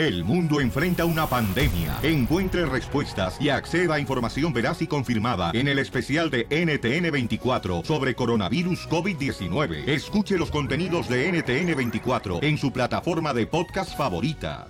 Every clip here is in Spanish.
El mundo enfrenta una pandemia. Encuentre respuestas y acceda a información veraz y confirmada en el especial de NTN24 sobre coronavirus COVID-19. Escuche los contenidos de NTN24 en su plataforma de podcast favorita.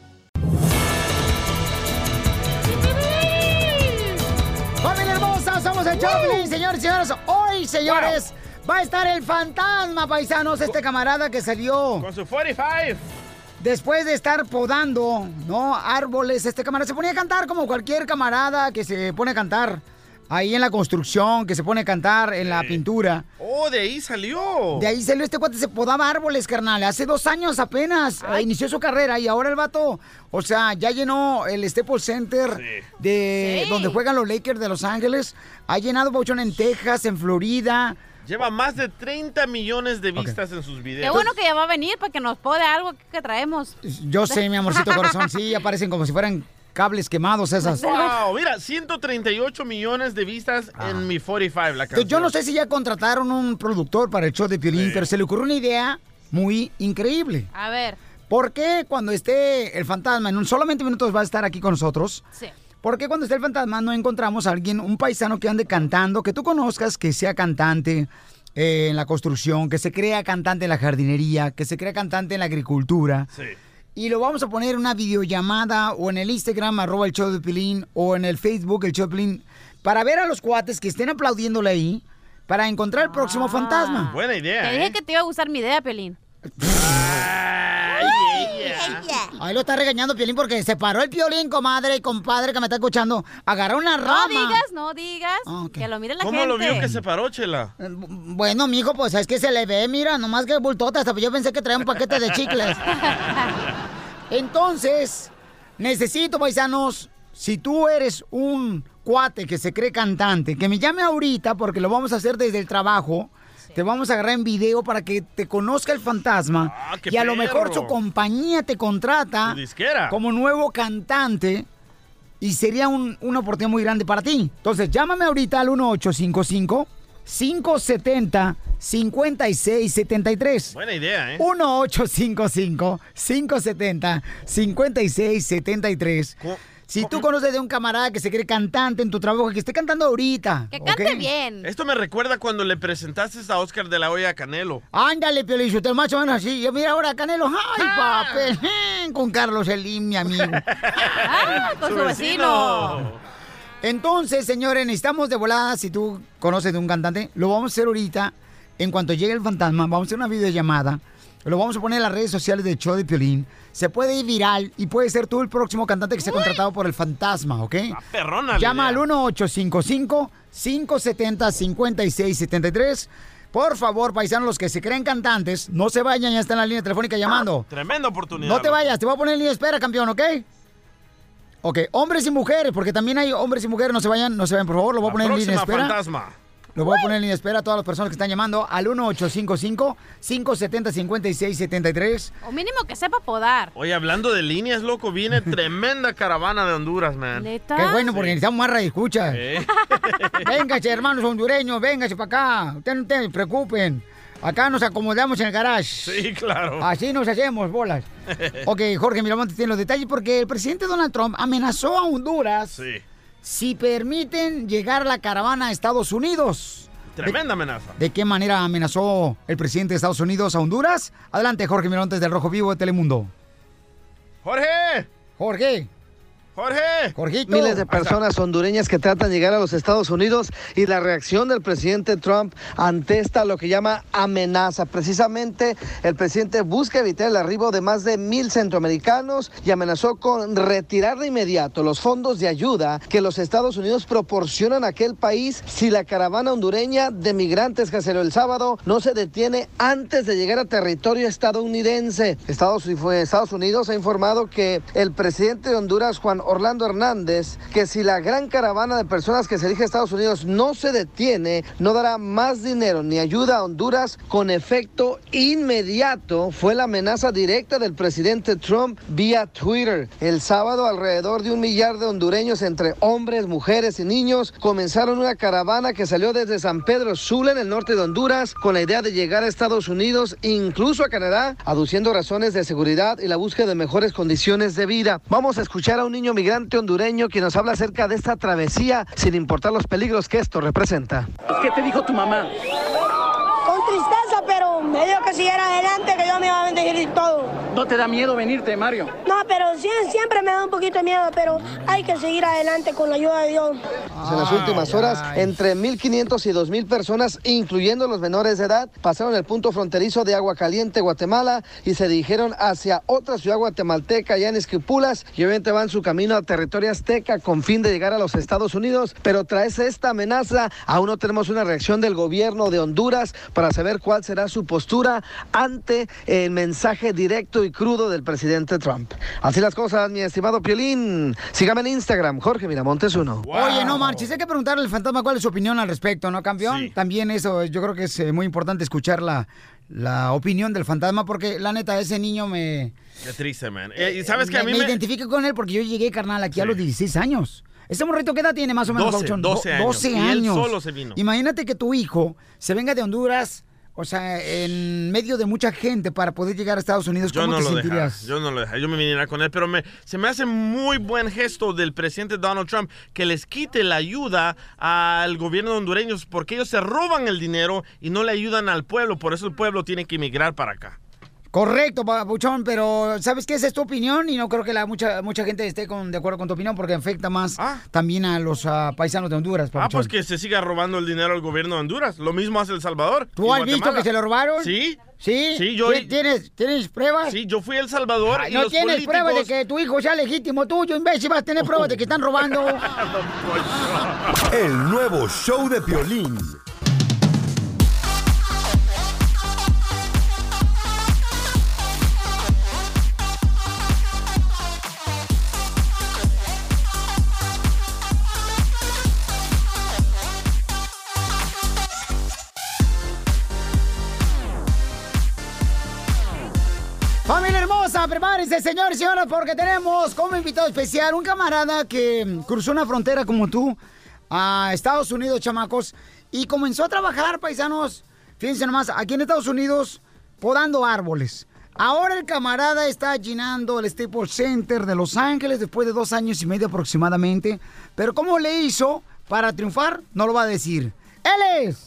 ¡Familia hermosa! Somos el Choplin, señores y señores. Hoy, señores, va a estar el fantasma, paisanos, este camarada que salió. Con su 45. Después de estar podando, ¿no? Árboles, este camarada se ponía a cantar como cualquier camarada que se pone a cantar ahí en la construcción, que se pone a cantar en la pintura. Oh, de ahí salió. De ahí salió este cuate, se podaba árboles, carnal. Hace dos años apenas eh, inició su carrera y ahora el vato, o sea, ya llenó el Staples Center de Sí. donde juegan los Lakers de Los Ángeles. Ha llenado Bauchón en Texas, en Florida. Lleva más de 30 millones de vistas en sus videos. Qué bueno que ya va a venir para que nos pode algo que, que traemos. Yo sé, mi amorcito corazón, sí, aparecen como si fueran cables quemados esas. Wow, mira, 138 millones de vistas en mi 45, la Yo- canción. Yo no sé si ya contrataron un productor para el show de Piolín, pero se le ocurrió una idea muy increíble. A ver. ¿Por qué cuando esté el fantasma, en un solamente minutos va a estar aquí con nosotros? Sí. ¿Por qué cuando esté el fantasma no encontramos a alguien, un paisano que ande cantando, que tú conozcas, que sea cantante eh, en la construcción, que se crea cantante en la jardinería, que se crea cantante en la agricultura? Sí. Y lo vamos a poner en una videollamada o en el Instagram, arroba el show de Pilín, o en el Facebook, el show de Pilín, para ver a los cuates que estén aplaudiéndole ahí, para encontrar el próximo fantasma. Buena idea, Te ¿eh? dije que te iba a gustar mi idea, Pelín. Ahí lo está regañando Piolín porque se paró el Piolín, comadre y compadre que me está escuchando. Agarró una No rama. digas, no digas. Que lo mire la ¿Cómo gente. lo vio que se paró, Chela? Bueno, mijo, pues es que se le ve, mira, nomás que bultota, hasta yo pensé que traía un paquete de chicles. Entonces, necesito, paisanos, si tú eres un cuate que se cree cantante, que me llame ahorita porque lo vamos a hacer desde el trabajo. Te vamos a agarrar en video para que te conozca el fantasma. Ah, qué y a lo mejor su compañía te contrata como nuevo cantante. Y sería un- una oportunidad muy grande para ti. Entonces, llámame ahorita al 1855 570 5673. Buena idea, ¿eh? 1-855-570-5673. Si tú conoces de un camarada que se cree cantante en tu trabajo, que esté cantando ahorita. Que cante bien. Esto me recuerda cuando le presentaste a Oscar de la Hoya a Canelo. Ándale, Piolicho, más o menos así. Yo mira ahora, Canelo, ¡ay, Ah. papel! Con Carlos Elim, mi amigo. Ah, con su vecino. Entonces, señores, necesitamos de volada, si tú conoces de un cantante, lo vamos a hacer ahorita. En cuanto llegue el fantasma, vamos a hacer una videollamada. Lo vamos a poner en las redes sociales del show de Piolín. Se puede ir viral y puede ser tú el próximo cantante que sea contratado por el fantasma, ¿ok? Perrona la Llama idea. al 1-855-570-5673. Por favor, paisanos, los que se creen cantantes, no se vayan, ya está en la línea telefónica llamando. Tremenda oportunidad. No te vayas, te voy a poner en línea de espera, campeón, ¿ok? Ok, hombres y mujeres, porque también hay hombres y mujeres, no se vayan, no se vayan, por favor, lo voy a La poner en línea de espera. fantasma. Lo voy a poner en línea de espera a todas las personas que están llamando al 1855-570-5673. O mínimo que sepa podar. Oye, hablando de líneas, loco, viene tremenda caravana de Honduras, man. ¿Neta? Qué bueno, porque necesitamos más radio escucha. Eh. Véngase, hermanos hondureños, véngase para acá. Ustedes no se preocupen. Acá nos acomodamos en el garage. Sí, claro. Así nos hacemos, bolas. Ok, Jorge Miramonte tiene los detalles porque el presidente Donald Trump amenazó a Honduras Sí. Si permiten llegar la caravana a Estados Unidos. Tremenda amenaza. ¿De qué manera amenazó el presidente de Estados Unidos a Honduras? Adelante, Jorge Miramontes del Rojo Vivo de Telemundo. ¡Jorge! Jorge. ¡Jorge! Jorgito. Miles de personas hondureñas que tratan de llegar a los Estados Unidos y la reacción del presidente Trump ante esta lo que llama amenaza. Precisamente el presidente busca evitar el arribo de más de mil centroamericanos y amenazó con retirar de inmediato los fondos de ayuda que los Estados Unidos proporcionan a aquel país si la caravana hondureña de migrantes que aceleró el sábado no se detiene antes de llegar a territorio estadounidense. Estados, Estados Unidos ha informado que el presidente de Honduras, Juan Orlando Hernández que si la gran caravana de personas que se dirige a Estados Unidos no se detiene, no dará más dinero ni ayuda a Honduras con efecto inmediato. Fue la amenaza directa del presidente Trump vía Twitter. El sábado alrededor de un millar de hondureños entre hombres, mujeres y niños comenzaron una caravana que salió desde San Pedro Sula en el norte de Honduras con la idea de llegar a Estados Unidos, incluso a Canadá, aduciendo razones de seguridad y la búsqueda de mejores condiciones de vida. Vamos a escuchar a un niño migrante hondureño que nos habla acerca de esta travesía sin importar los peligros que esto representa. ¿Qué te dijo tu mamá? Me dijo que siguiera adelante, que yo me iba a bendecir y todo. ¿No te da miedo venirte, Mario? No, pero sie- siempre me da un poquito de miedo, pero hay que seguir adelante con la ayuda de Dios. En las últimas horas, entre 1.500 y 2.000 personas, incluyendo los menores de edad, pasaron el punto fronterizo de Agua Caliente, Guatemala, y se dirigieron hacia otra ciudad guatemalteca, ya en Esquipulas, y obviamente van su camino a territorio azteca con fin de llegar a los Estados Unidos. Pero tras esta amenaza, aún no tenemos una reacción del gobierno de Honduras para saber cuál será su postura ante el mensaje directo y crudo del presidente Trump. Así las cosas, mi estimado Piolín. Sígame en Instagram, Jorge Miramontes uno. Oye, no marches, hay que preguntarle al fantasma cuál es su opinión al respecto, ¿no, campeón? También eso, yo creo que es eh, muy importante escuchar la, la opinión del fantasma, porque la neta, ese niño me... Qué triste, man. Eh, y sabes que a mí me, me... identifico con él porque yo llegué, carnal, aquí a los 16 años. ¿Ese morrito qué edad tiene más o menos, 12, Pabuchón? 12 Do- años. 12 Y él años. solo se vino. Imagínate que tu hijo se venga de Honduras, o sea, en medio de mucha gente para poder llegar a Estados Unidos. Yo ¿Cómo no te lo sentirías? yo no lo dejara, yo me viniera con él, pero me, se me hace muy buen gesto del presidente Donald Trump que les quite la ayuda al gobierno de hondureños porque ellos se roban el dinero y no le ayudan al pueblo, por eso el pueblo tiene que emigrar para acá. Correcto, Pabuchón, pero ¿sabes qué? Esa es tu opinión y no creo que la mucha mucha gente esté con, de acuerdo con tu opinión porque afecta más también a los ah, paisanos de Honduras, Ah, Pabuchón. pues que se siga robando el dinero al gobierno de Honduras. Lo mismo hace El Salvador. ¿Tú has visto que se lo robaron? Sí. ¿Sí? Sí, yo... ¿Tien- ¿Tienes, ¿Tienes pruebas? Sí, yo fui a El Salvador Ay, y no los tienes políticos... pruebas de que tu hijo sea legítimo tuyo, imbécil. Vas a tener pruebas de que están robando. El nuevo show de Piolín. Hermosa, prepárense, señores y señoras, porque tenemos como invitado especial un camarada que cruzó una frontera como tú a Estados Unidos, chamacos, y comenzó a trabajar, paisanos, fíjense nomás, aquí en Estados Unidos, podando árboles. Ahora el camarada está llenando el Staples Center de Los Ángeles después de dos años y medio aproximadamente. Pero ¿cómo le hizo para triunfar? No lo va a decir. Él es...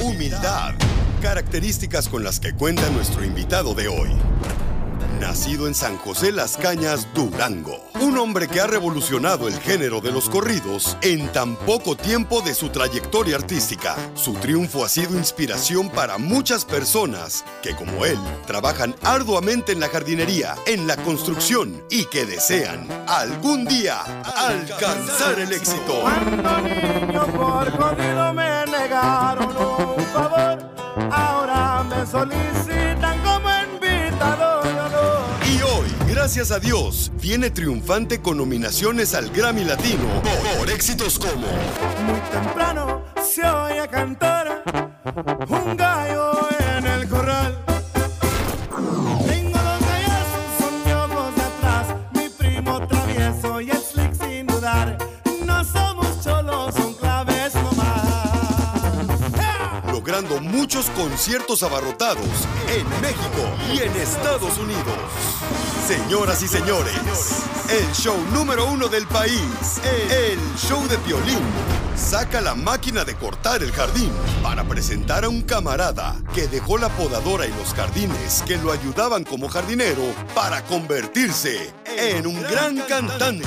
Humildad, características con las que cuenta nuestro invitado de hoy. Nacido en San José Las Cañas, Durango. Un hombre que ha revolucionado el género de los corridos en tan poco tiempo de su trayectoria artística. Su triunfo ha sido inspiración para muchas personas que, como él, trabajan arduamente en la jardinería, en la construcción y que desean algún día alcanzar el éxito. niño por me negaron un favor. Ahora me solicitan como invitado. Y hoy, gracias a Dios, viene triunfante con nominaciones al Grammy Latino por, por éxitos como Muy temprano se oye cantar un gallo logrando muchos conciertos abarrotados en México y en Estados Unidos. Señoras y señores, el show número uno del país, el show de violín, saca la máquina de cortar el jardín para presentar a un camarada que dejó la podadora y los jardines que lo ayudaban como jardinero para convertirse en un gran cantante.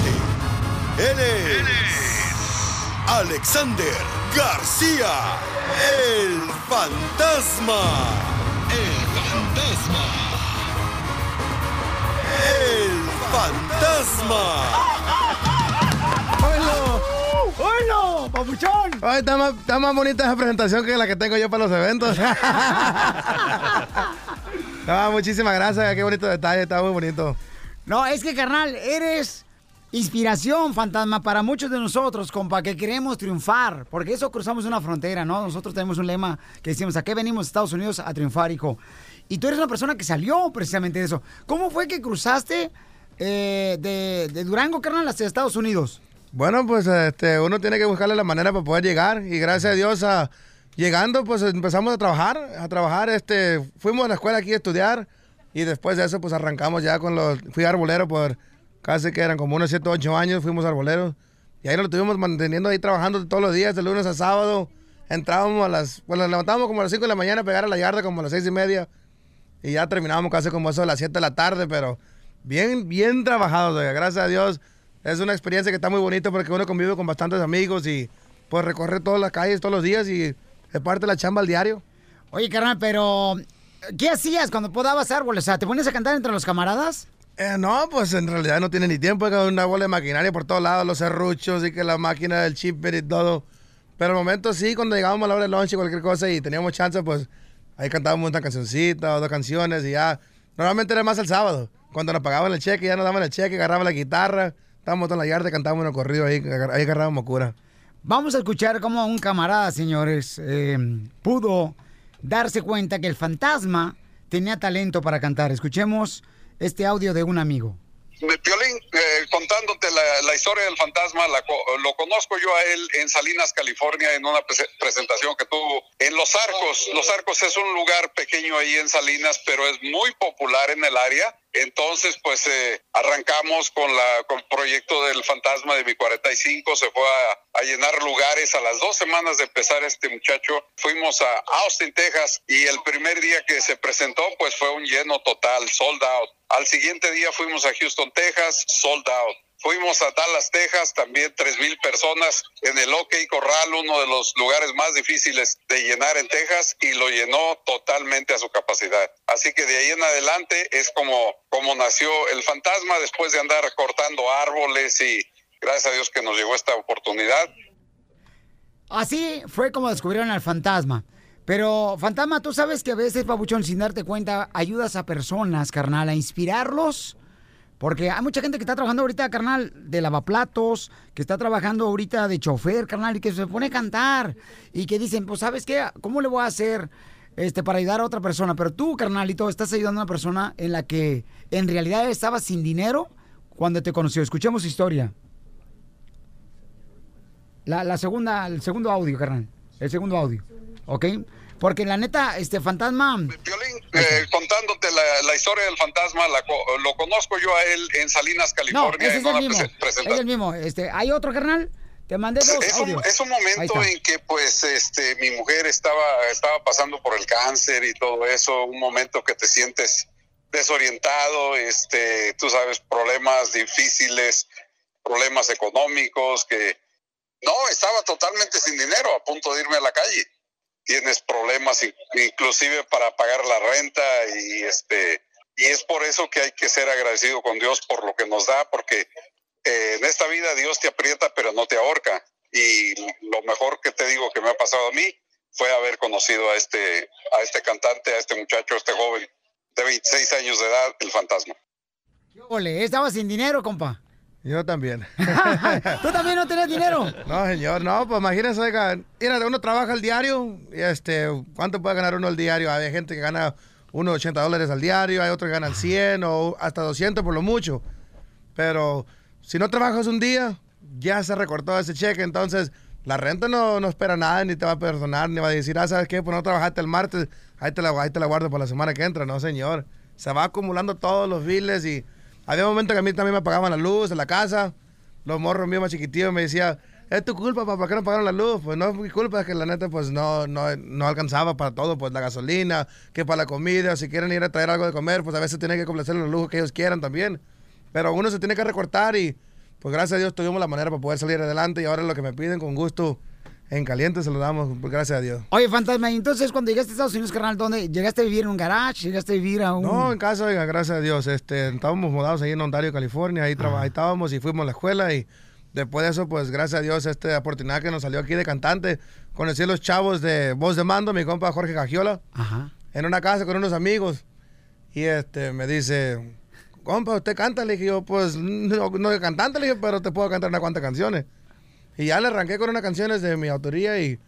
Él es Alexander García, el fantasma. El fantasma. El fantasma. ¡Hola! ¡Papuchón! Ay, está más, está más bonita esa presentación que la que tengo yo para los eventos. No, muchísimas gracias, qué bonito detalle, está muy bonito. No, es que, carnal, eres inspiración, fantasma, para muchos de nosotros, compa, que queremos triunfar, porque eso cruzamos una frontera, ¿no? Nosotros tenemos un lema que decimos, ¿a qué venimos Estados Unidos a triunfar, hijo? Y tú eres una persona que salió precisamente de eso. ¿Cómo fue que cruzaste eh, de, Durango, carnal, hacia Estados Unidos? Bueno, pues este, uno tiene que buscarle la manera para poder llegar y gracias a Dios a, llegando pues empezamos a trabajar, a trabajar, este, fuimos a la escuela aquí a estudiar y después de eso pues arrancamos ya con los, fui arbolero por casi que eran como unos 7 8 años, fuimos arboleros y ahí lo estuvimos manteniendo ahí trabajando todos los días, de lunes a sábado, entrábamos a las, bueno, nos levantábamos como a las 5 de la mañana a pegar a la yarda como a las 6 y media y ya terminábamos casi como eso a las 7 de la tarde, pero bien, bien trabajados, gracias a Dios. Es una experiencia que está muy bonita porque uno convive con bastantes amigos y pues recorre todas las calles todos los días y es parte la chamba al diario. Oye, carnal, pero ¿qué hacías cuando podabas árboles? O sea, ¿te pones a cantar entre los camaradas? Eh, no, pues en realidad no tiene ni tiempo, hay una bola de maquinaria por todos lados, los serruchos y que la máquina del chipper y todo. Pero al momento sí, cuando llegábamos a la hora del lunch y cualquier cosa y teníamos chance, pues ahí cantábamos una cancioncita o dos canciones y ya. Normalmente era más el sábado, cuando nos pagaban el cheque, ya nos daban el cheque, agarraban la guitarra, estábamos en la yarda, cantábamos un corrido ahí, ahí agarrábamos cura. Vamos a escuchar cómo un camarada, señores, eh, pudo darse cuenta que el fantasma tenía talento para cantar. Escuchemos este audio de un amigo. Piolín, eh, contándote la, la historia del fantasma, la lo conozco yo a él en Salinas, California, en una prese- presentación que tuvo en Los Arcos. Los Arcos es un lugar pequeño ahí en Salinas, pero es muy popular en el área. Entonces, pues eh, arrancamos con, la, con el proyecto del fantasma de mi 45, se fue a, a llenar lugares. A las dos semanas de empezar este muchacho, fuimos a Austin, Texas, y el primer día que se presentó, pues fue un lleno total, sold out. Al siguiente día fuimos a Houston, Texas, sold out. Fuimos a Dallas, Texas, también tres mil personas en el OK Corral, uno de los lugares más difíciles de llenar en Texas, y lo llenó totalmente a su capacidad. Así que de ahí en adelante es como, como nació el fantasma después de andar cortando árboles y gracias a Dios que nos llegó esta oportunidad. Así fue como descubrieron al fantasma. Pero, fantasma, tú sabes que a veces, papuchón, sin darte cuenta, ayudas a personas, carnal, a inspirarlos. Porque hay mucha gente que está trabajando ahorita, carnal, de lavaplatos, que está trabajando ahorita de chofer, carnal, y que se pone a cantar. Y que dicen, pues, ¿sabes qué? ¿Cómo le voy a hacer este, para ayudar a otra persona? Pero tú, carnalito, estás ayudando a una persona en la que en realidad estaba sin dinero cuando te conoció. Escuchemos historia. La segunda, el segundo audio, carnal. El segundo audio. ¿Ok? Porque la neta, este fantasma. Eh, contándote la, la historia del fantasma, la lo conozco yo a él en Salinas, No, California, ese en es el mismo. Es el mismo. Este, ¿Hay otro, carnal? Te mandé dos es un, es un momento en que pues este mi mujer estaba estaba pasando por el cáncer y todo eso un momento que te sientes desorientado este tú sabes problemas difíciles problemas económicos que no estaba totalmente sin dinero a punto de irme a la calle tienes problemas in- inclusive para pagar la renta y este y es por eso que hay que ser agradecido con Dios por lo que nos da porque eh, en esta vida Dios te aprieta pero no te ahorca. Y lo mejor que te digo que me ha pasado a mí fue haber conocido a este a este cantante a este muchacho a este joven de 26 años de edad el fantasma. Ole, estaba sin dinero, compa. Yo también. ¿Tú también no tenías dinero? No, señor, no, pues imagínese, oiga, mira, uno trabaja al diario, y este, ¿cuánto puede ganar uno al diario? Hay gente que gana unos 80 dólares al diario, hay otros que ganan 100 o hasta 200 por lo mucho. Pero si no trabajas un día, ya se recortó ese cheque, entonces la renta no, no espera nada, ni te va a perdonar, ni va a decir, ah, ¿sabes qué? Pues no trabajaste el martes, ahí te, la, ahí te la guardo para la semana que entra. No, señor. Se va acumulando todos los biles y había momentos que a mí también me pagaban la luz en la casa. Los morros míos más chiquitillos me decían, es tu culpa, papá, ¿por qué no pagaron la luz? Pues no es mi culpa, es que la neta pues no, no, no alcanzaba para todo, pues la gasolina, que para la comida, si quieren ir a traer algo de comer, pues a veces tienen que complacer los lujos que ellos quieran también. Pero uno se tiene que recortar y pues gracias a Dios tuvimos la manera para poder salir adelante y ahora lo que me piden con gusto en caliente se lo damos, pues gracias a Dios. Oye, fantasma, y entonces cuando llegaste a Estados Unidos, carnal, ¿dónde? ¿Llegaste a vivir en un garage? ¿Llegaste a vivir a un...? No, en casa, oiga, gracias a Dios. Este, estábamos mudados ahí en Ontario, California, ahí, traba- ahí estábamos y fuimos a la escuela y después de eso, pues gracias a Dios, esta oportunidad que nos salió aquí de cantante, conocí a los chavos de Voz de Mando, mi compa Jorge Cagiola, Ajá. en una casa con unos amigos. Y este, me dice, compa, ¿usted canta? Le dije yo, pues no, no cantante, le dije, pero te puedo cantar unas cuantas canciones. Y ya le arranqué con unas canciones de mi autoría y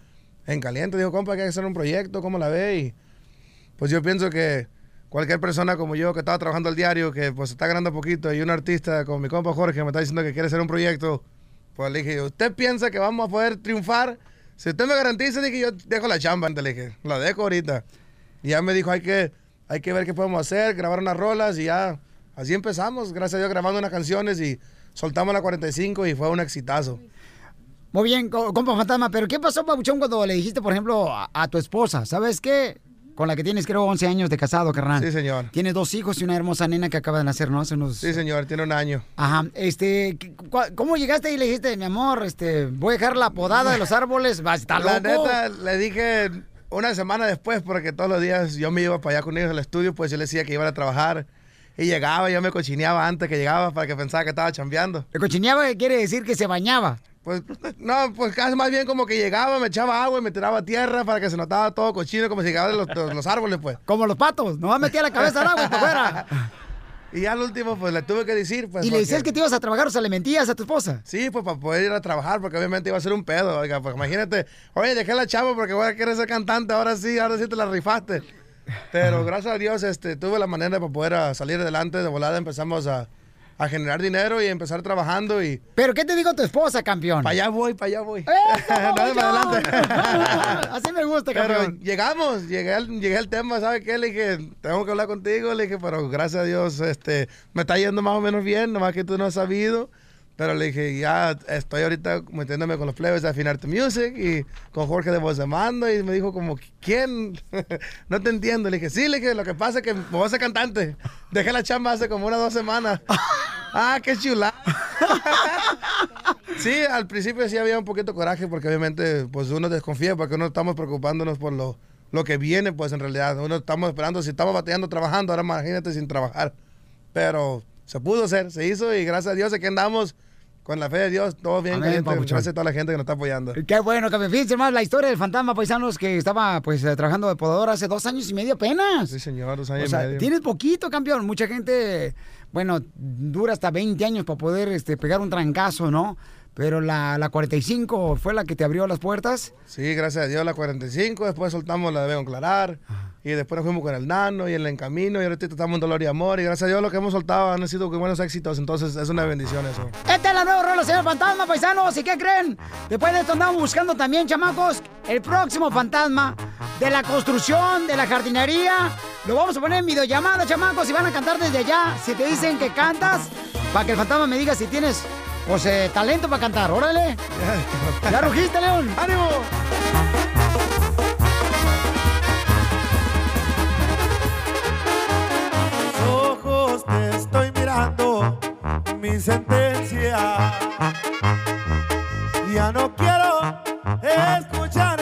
en caliente dijo, compa, que hay que hacer un proyecto, ¿cómo la ve? Y pues yo pienso que cualquier persona como yo que estaba trabajando al diario, que pues está ganando poquito, y un artista como mi compa Jorge me está diciendo que quiere hacer un proyecto, pues le dije, ¿usted piensa que vamos a poder triunfar? Si usted me garantiza, dije, yo dejo la chamba, le dije, la dejo ahorita. Y ya me dijo, hay que, hay que ver qué podemos hacer, grabar unas rolas y ya, así empezamos, gracias a Dios, grabando unas canciones y soltamos la 45 y fue un exitazo. Muy bien, co- compa fantasma, pero ¿qué pasó, Pabuchón, cuando le dijiste, por ejemplo, a, a tu esposa? ¿Sabes qué? Con la que tienes, creo, 11 años de casado, carnal. Sí, señor. Tienes dos hijos y una hermosa nena que acaba de nacer, ¿no? Hace unos... Sí, señor, tiene un año. Ajá, este, ¿cómo llegaste y le dijiste, mi amor, este, voy a dejar la podada de los árboles? Va, ¿Está La loco? neta, le dije una semana después, porque todos los días yo me iba para allá con ellos al estudio, pues yo le decía que iba a trabajar. Y llegaba, yo me cochineaba antes que llegaba para que pensaba que estaba chambeando. ¿El cochineaba quiere decir que se bañaba? Pues, no, pues casi más bien como que llegaba, me echaba agua y me tiraba tierra para que se notaba todo cochino, como si llegaba de los, de los árboles, pues. Como los patos, no metía la cabeza al agua para afuera. Y ya al último, pues le tuve que decir, pues. y le porque- decías que te ibas a trabajar, o sea, le mentías a tu esposa. Sí, pues para poder ir a trabajar, porque obviamente iba a ser un pedo, oiga, pues imagínate, oye, dejé la chava porque voy a querer ser cantante, ahora sí, ahora sí te la rifaste. Pero gracias a Dios, este, tuve la manera para poder ah, salir adelante, de volada empezamos a, a generar dinero y empezar trabajando y... ¿Pero qué te dijo tu esposa, campeón? Para allá voy, para allá voy. ¡Eso, Dale para adelante. Así me gusta, Pero campeón. llegamos, llegué al, llegué al tema, ¿sabes qué? Le dije, tengo que hablar contigo, le dije, pero gracias a Dios, este, me está yendo más o menos bien, nomás que tú no has sabido. Pero le dije, ya estoy ahorita metiéndome con los plebes de Afinarte Music y con Jorge de Voz de Mando. Y me dijo como, ¿quién? no te entiendo. Le dije, sí, le dije, lo que pasa es que me voy a ser cantante. Dejé la chamba hace como unas dos semanas. ah, qué chula. sí, al principio sí había un poquito de coraje porque obviamente pues uno desconfía porque uno estamos preocupándonos por lo, lo que viene pues en realidad. Uno estamos esperando, si estamos bateando trabajando, ahora imagínate sin trabajar. Pero se pudo hacer, se hizo y gracias a Dios aquí andamos con la fe de Dios, todo bien, Amén, gracias a toda la gente que nos está apoyando. Qué bueno, campeón. Fíjense más la historia del fantasma paisanos que estaba pues eh, trabajando de podador hace dos años y medio apenas. Sí, señor, dos años O y sea, medio. tienes poquito, campeón. Mucha gente, bueno, dura hasta 20 años para poder este, pegar un trancazo, ¿no? Pero la, la 45 fue la que te abrió las puertas. Sí, gracias a Dios la 45, después soltamos la de Clarar y después nos fuimos con el Nano y el En Camino y ahorita estamos en Dolor y Amor y gracias a Dios lo que hemos soltado han sido buenos éxitos, entonces es una bendición eso. Esta es la nueva rola, señor fantasma, paisanos. ¿Y qué creen? Después de esto andamos buscando también, chamacos, el próximo fantasma de la construcción, de la jardinería. Lo vamos a poner en videollamada, chamacos, y van a cantar desde allá. Si te dicen que cantas, para que el fantasma me diga si tienes, pues, eh, talento para cantar. Órale. ¿Ya rugiste, León? ¡Ánimo! ojos te estoy mirando mi sentencia. Ya no quiero escuchar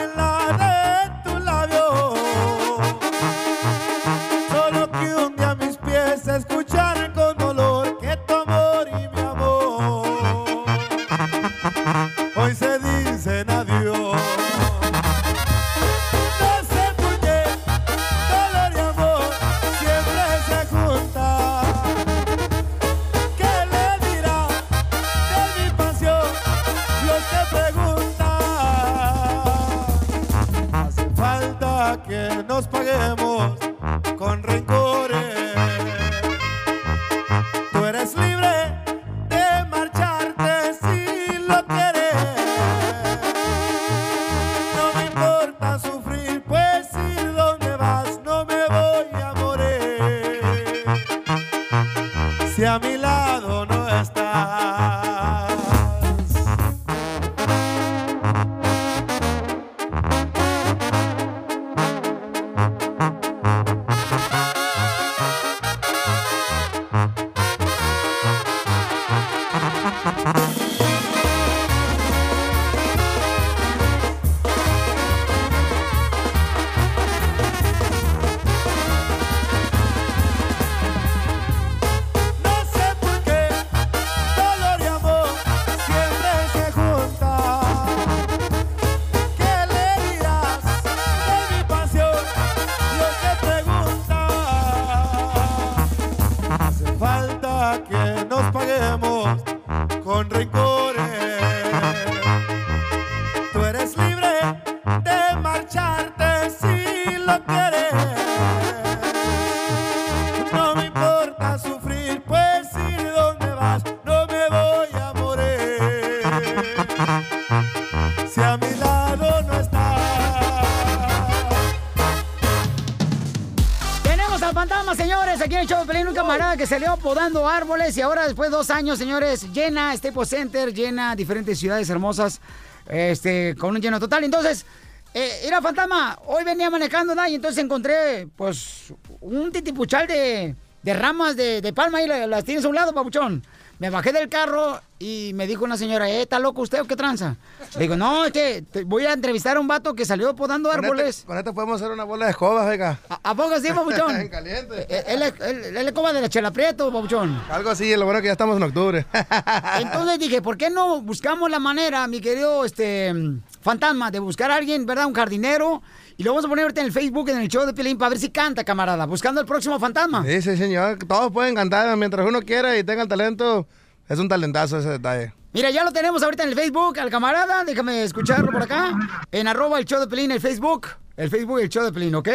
salió podando árboles y ahora después de dos años, señores, llena Staples Center, llena diferentes ciudades hermosas, este, con un lleno total. Entonces, eh, era fantasma, hoy venía manejando, ¿no? y entonces encontré, pues, un titipuchal de, de ramas de, de palma y la- las tienes a un lado, papuchón. Me bajé del carro y me dijo una señora, eh, ¿está loco usted o qué tranza? Le digo, no, es que te- voy a entrevistar a un vato que salió podando Con árboles. este, con este podemos hacer una bola de escobas, oiga. ¿A, a poco sí, papuchón? En caliente. Eh, Él es, él, él es como de la chela prieto, papuchón. Algo así, lo bueno que ya estamos en octubre. Entonces dije, ¿por qué no buscamos la manera, mi querido este fantasma, de buscar a alguien, ¿verdad? Un jardinero. Y lo vamos a poner ahorita en el Facebook, en el show de Pelín, para ver si canta, camarada, buscando el próximo fantasma. Sí, sí, señor. Todos pueden cantar mientras uno quiera y tenga el talento. Es un talentazo ese detalle. Mira, ya lo tenemos ahorita en el Facebook, al camarada. Déjame escucharlo por acá. En arroba el show de Pelín, el Facebook. El Facebook, el show de Pelín, ¿ok?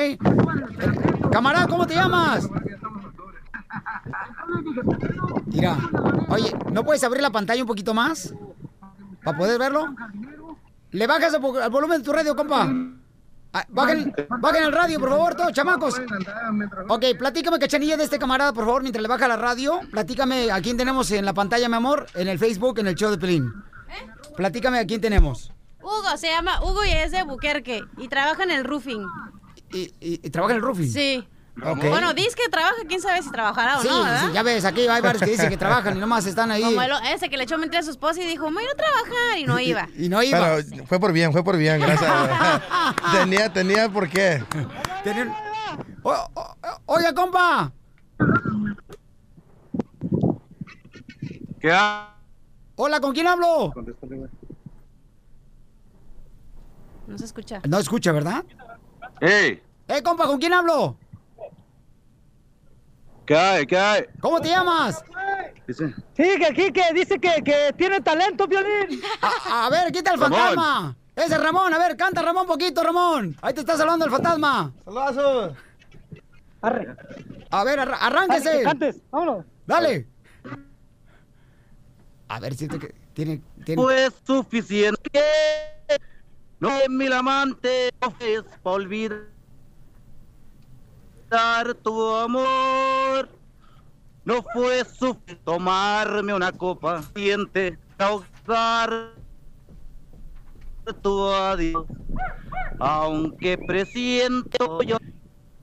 Camarada, ¿cómo te llamas? Mira, oye, ¿no puedes abrir la pantalla un poquito más? ¿Para poder verlo? ¿Le bajas el volumen de tu radio, compa? Ah, Bajen, bajen el radio, por favor, todos, chamacos. Ok, platícame, cachanilla, de este camarada, por favor, mientras le baja la radio. Platícame a quién tenemos en la pantalla, mi amor, en el Facebook, en el show de Pelín. Platícame a quién tenemos. Hugo, se llama Hugo y es de Buquerque y trabaja en el roofing. ¿Y, y- y trabaja en el roofing? Sí. Bueno, dice que trabaja, quién sabe si trabajará o Sí, no, ¿verdad? sí, ya ves, aquí hay varios que dicen que trabajan y nomás están ahí. Como el- ese que le echó mentira a su esposa y dijo, me voy a ir a trabajar y no iba. Y no iba. Pero fue por bien, fue por bien, gracias. tenía, tenía por qué. O- o- o- Oiga, compa. ¿Qué ha- Hola, ¿con quién hablo? No se escucha. No escucha, ¿verdad? ¡Ey! Eh, compa, ¿con quién hablo? ¿Qué hay? ¿Qué hay? ¿Cómo te llamas? Dice. Sí, que aquí que dice que, que tiene talento, Violín. A, a ver, quita el Ramón. fantasma. Ese es Ramón, a ver, canta Ramón poquito, Ramón. Ahí te está saludando el fantasma. ¡Saludazos! A ver, arr- arránquese. Dale, cantes, vámonos. Dale. A ver, siento que tiene... tiene... Fue suficiente. No es mil amantes es para olvidar tu amor. No fue suficiente tomarme una copa siente causar tu adiós. Aunque presiento yo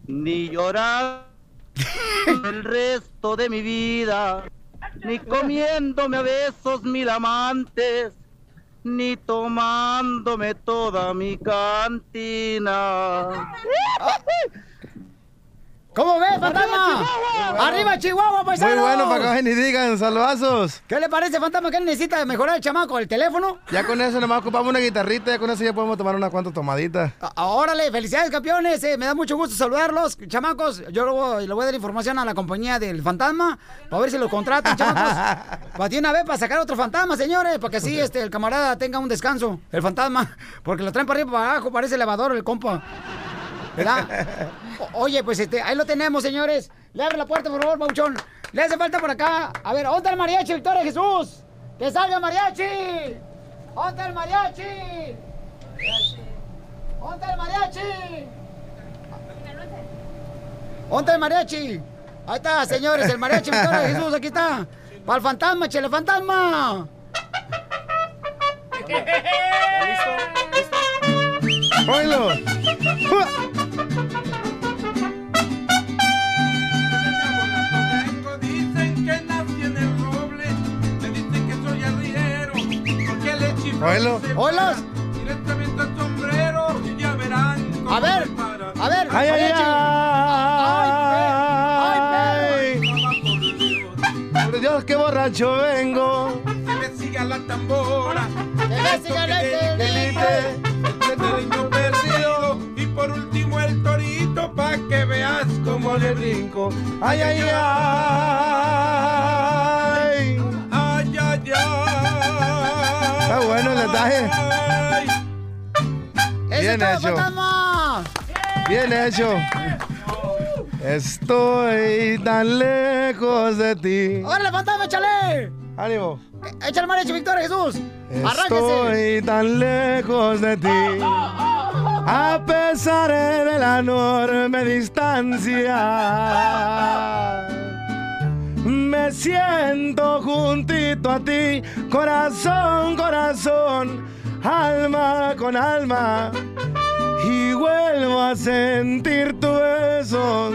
ni llorar el resto de mi vida, ni comiéndome a besos mil amantes, ni tomándome toda mi cantina. ¿Cómo ves, fantasma? ¡Arriba, Chihuahua, paisano! Muy bueno, para que bajen y digan, saludazos. ¿Qué le parece, fantasma? ¿Qué necesita mejorar el chamaco? ¿El teléfono? Ya con eso nomás ocupamos una guitarrita, ya con eso ya podemos tomar unas cuantas tomaditas. Ah, Órale, felicidades campeones, eh, me da mucho gusto saludarlos, chamacos. Yo le voy, le voy a dar información a la compañía del fantasma para ver si lo contratan, chamacos. Para ti una vez para sacar otro fantasma, señores, para que así este, el camarada tenga un descanso, el fantasma, porque lo traen para arriba y para abajo, parece elevador el compa. ¿Verdad? O- oye, pues este, ahí lo tenemos, señores. Le abre la puerta, por favor, Bauchón. Le hace falta por acá. A ver, ¿dónde el mariachi, Victoria Jesús? ¡Que salga el mariachi! ¿Dónde el mariachi? ¿Dónde el mariachi? ¿Dónde el mariachi? Ahí está, señores, el mariachi Victoria de Jesús, aquí está. Para el fantasma, chele fantasma. Dicen que que le ¡Oílos! para directamente al sombrero y ya verán A ver, a ver, ¡Ay, ay, mariachi. Por Dios, qué borracho vengo. Que me siga la tambora, Que me siga el niño perdido. Y por último torito pa' que veas cómo le brinco. Ay, ay, ay. Ay, ay, ay. Está bueno el detalle. Bien hecho. Bien hecho. Estoy tan lejos de ti. ¡Órale, fantasma, échale! ¡Ánimo! E échale, mariachi, Victoria, Jesús. Estoy tan lejos de ti. Oh. A pesar de la enorme distancia. Me siento juntito a ti, corazón, corazón, alma con alma. Y vuelvo a sentir tu beso.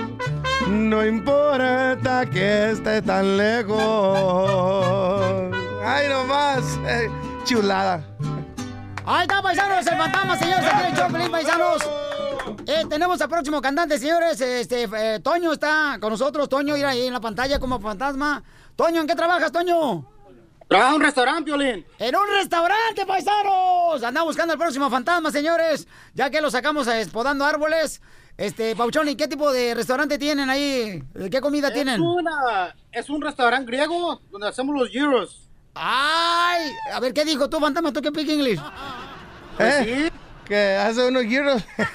No importa que esté tan lejos. Ay, nomás. eh, chulada. Ahí está, paisanos, el fantasma, señores, aquí el paisanos. Eh, tenemos al próximo cantante, señores. Este, eh, Toño está con nosotros. Toño, ir ahí en la pantalla como fantasma. Toño, ¿en qué trabajas, Toño? Trabaja en un restaurante, Piolín. ¡En un restaurante, paisanos! Anda buscando al próximo fantasma, señores. Ya que lo sacamos a podando árboles. Este, Pauchón, ¿y qué tipo de restaurante tienen ahí? ¿Qué comida tienen? Es, una, es un restaurante griego donde hacemos los gyros. ¡Ay! A ver, ¿qué dijo tú, fantasma? ¿Tú qué pick English? ¿Eh? Que hace unos giros.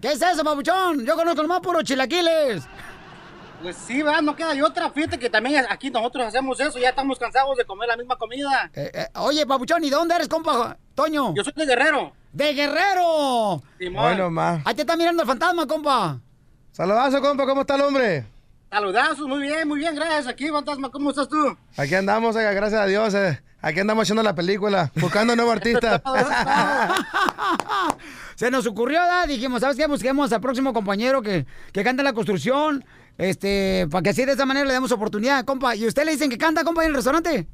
¿Qué es eso, papuchón? Yo conozco nomás puros chilaquiles. Pues sí, va, no queda de otra. Fíjate que también aquí nosotros hacemos eso. Ya estamos cansados de comer la misma comida. Eh, eh, oye, papuchón, ¿y de dónde eres, compa? Toño. Yo soy de Guerrero. ¡De Guerrero! Simón. Bueno, más. Ahí te está mirando el fantasma, compa. Saludazo, compa, ¿cómo está el hombre? Saludazos, muy bien, muy bien, gracias. Aquí, fantasma, ¿cómo estás tú? Aquí andamos, oiga, gracias a Dios. eh. Aquí andamos haciendo la película, buscando un nuevo artista. Se nos ocurrió, ¿verdad? Dijimos, ¿sabes qué? Busquemos al próximo compañero que, que canta la construcción. Este, para que así de esa manera le demos oportunidad, compa. ¿Y usted le dicen que canta, compa, en el restaurante?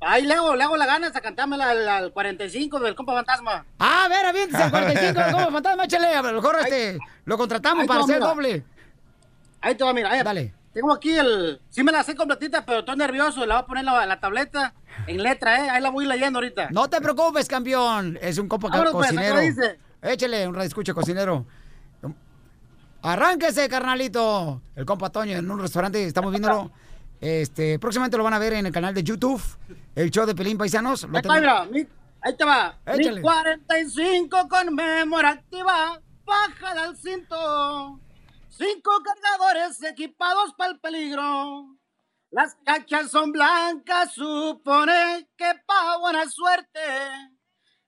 Ahí le hago, le hago la ganas a cantármela al, al 45 del compa fantasma. Ah, a ver, aviéntese al 45 del compa fantasma, échale. A lo mejor este, lo contratamos para hacer mira. doble. Ahí te va, mira. ahí- Dale. Tengo aquí el... Sí me la sé completita, pero estoy nervioso. Le voy a poner la, la tableta en letra, ¿eh? Ahí la voy leyendo ahorita. No te preocupes, campeón. Es un compa Vámonos, pues, cocinero. ¿a qué hora dice? Échale un escucha cocinero. Arránquese, carnalito. El compa Toño en un restaurante, estamos viéndolo. Este, próximamente lo van a ver en el canal de YouTube, el show de Pelín Paisanos. Ahí, mira, ahí te va. Échale. Mi 45 conmemorativa, baja del cinto. Cinco cargadores equipados para el peligro. Las cachas son blancas, supone que pa' buena suerte.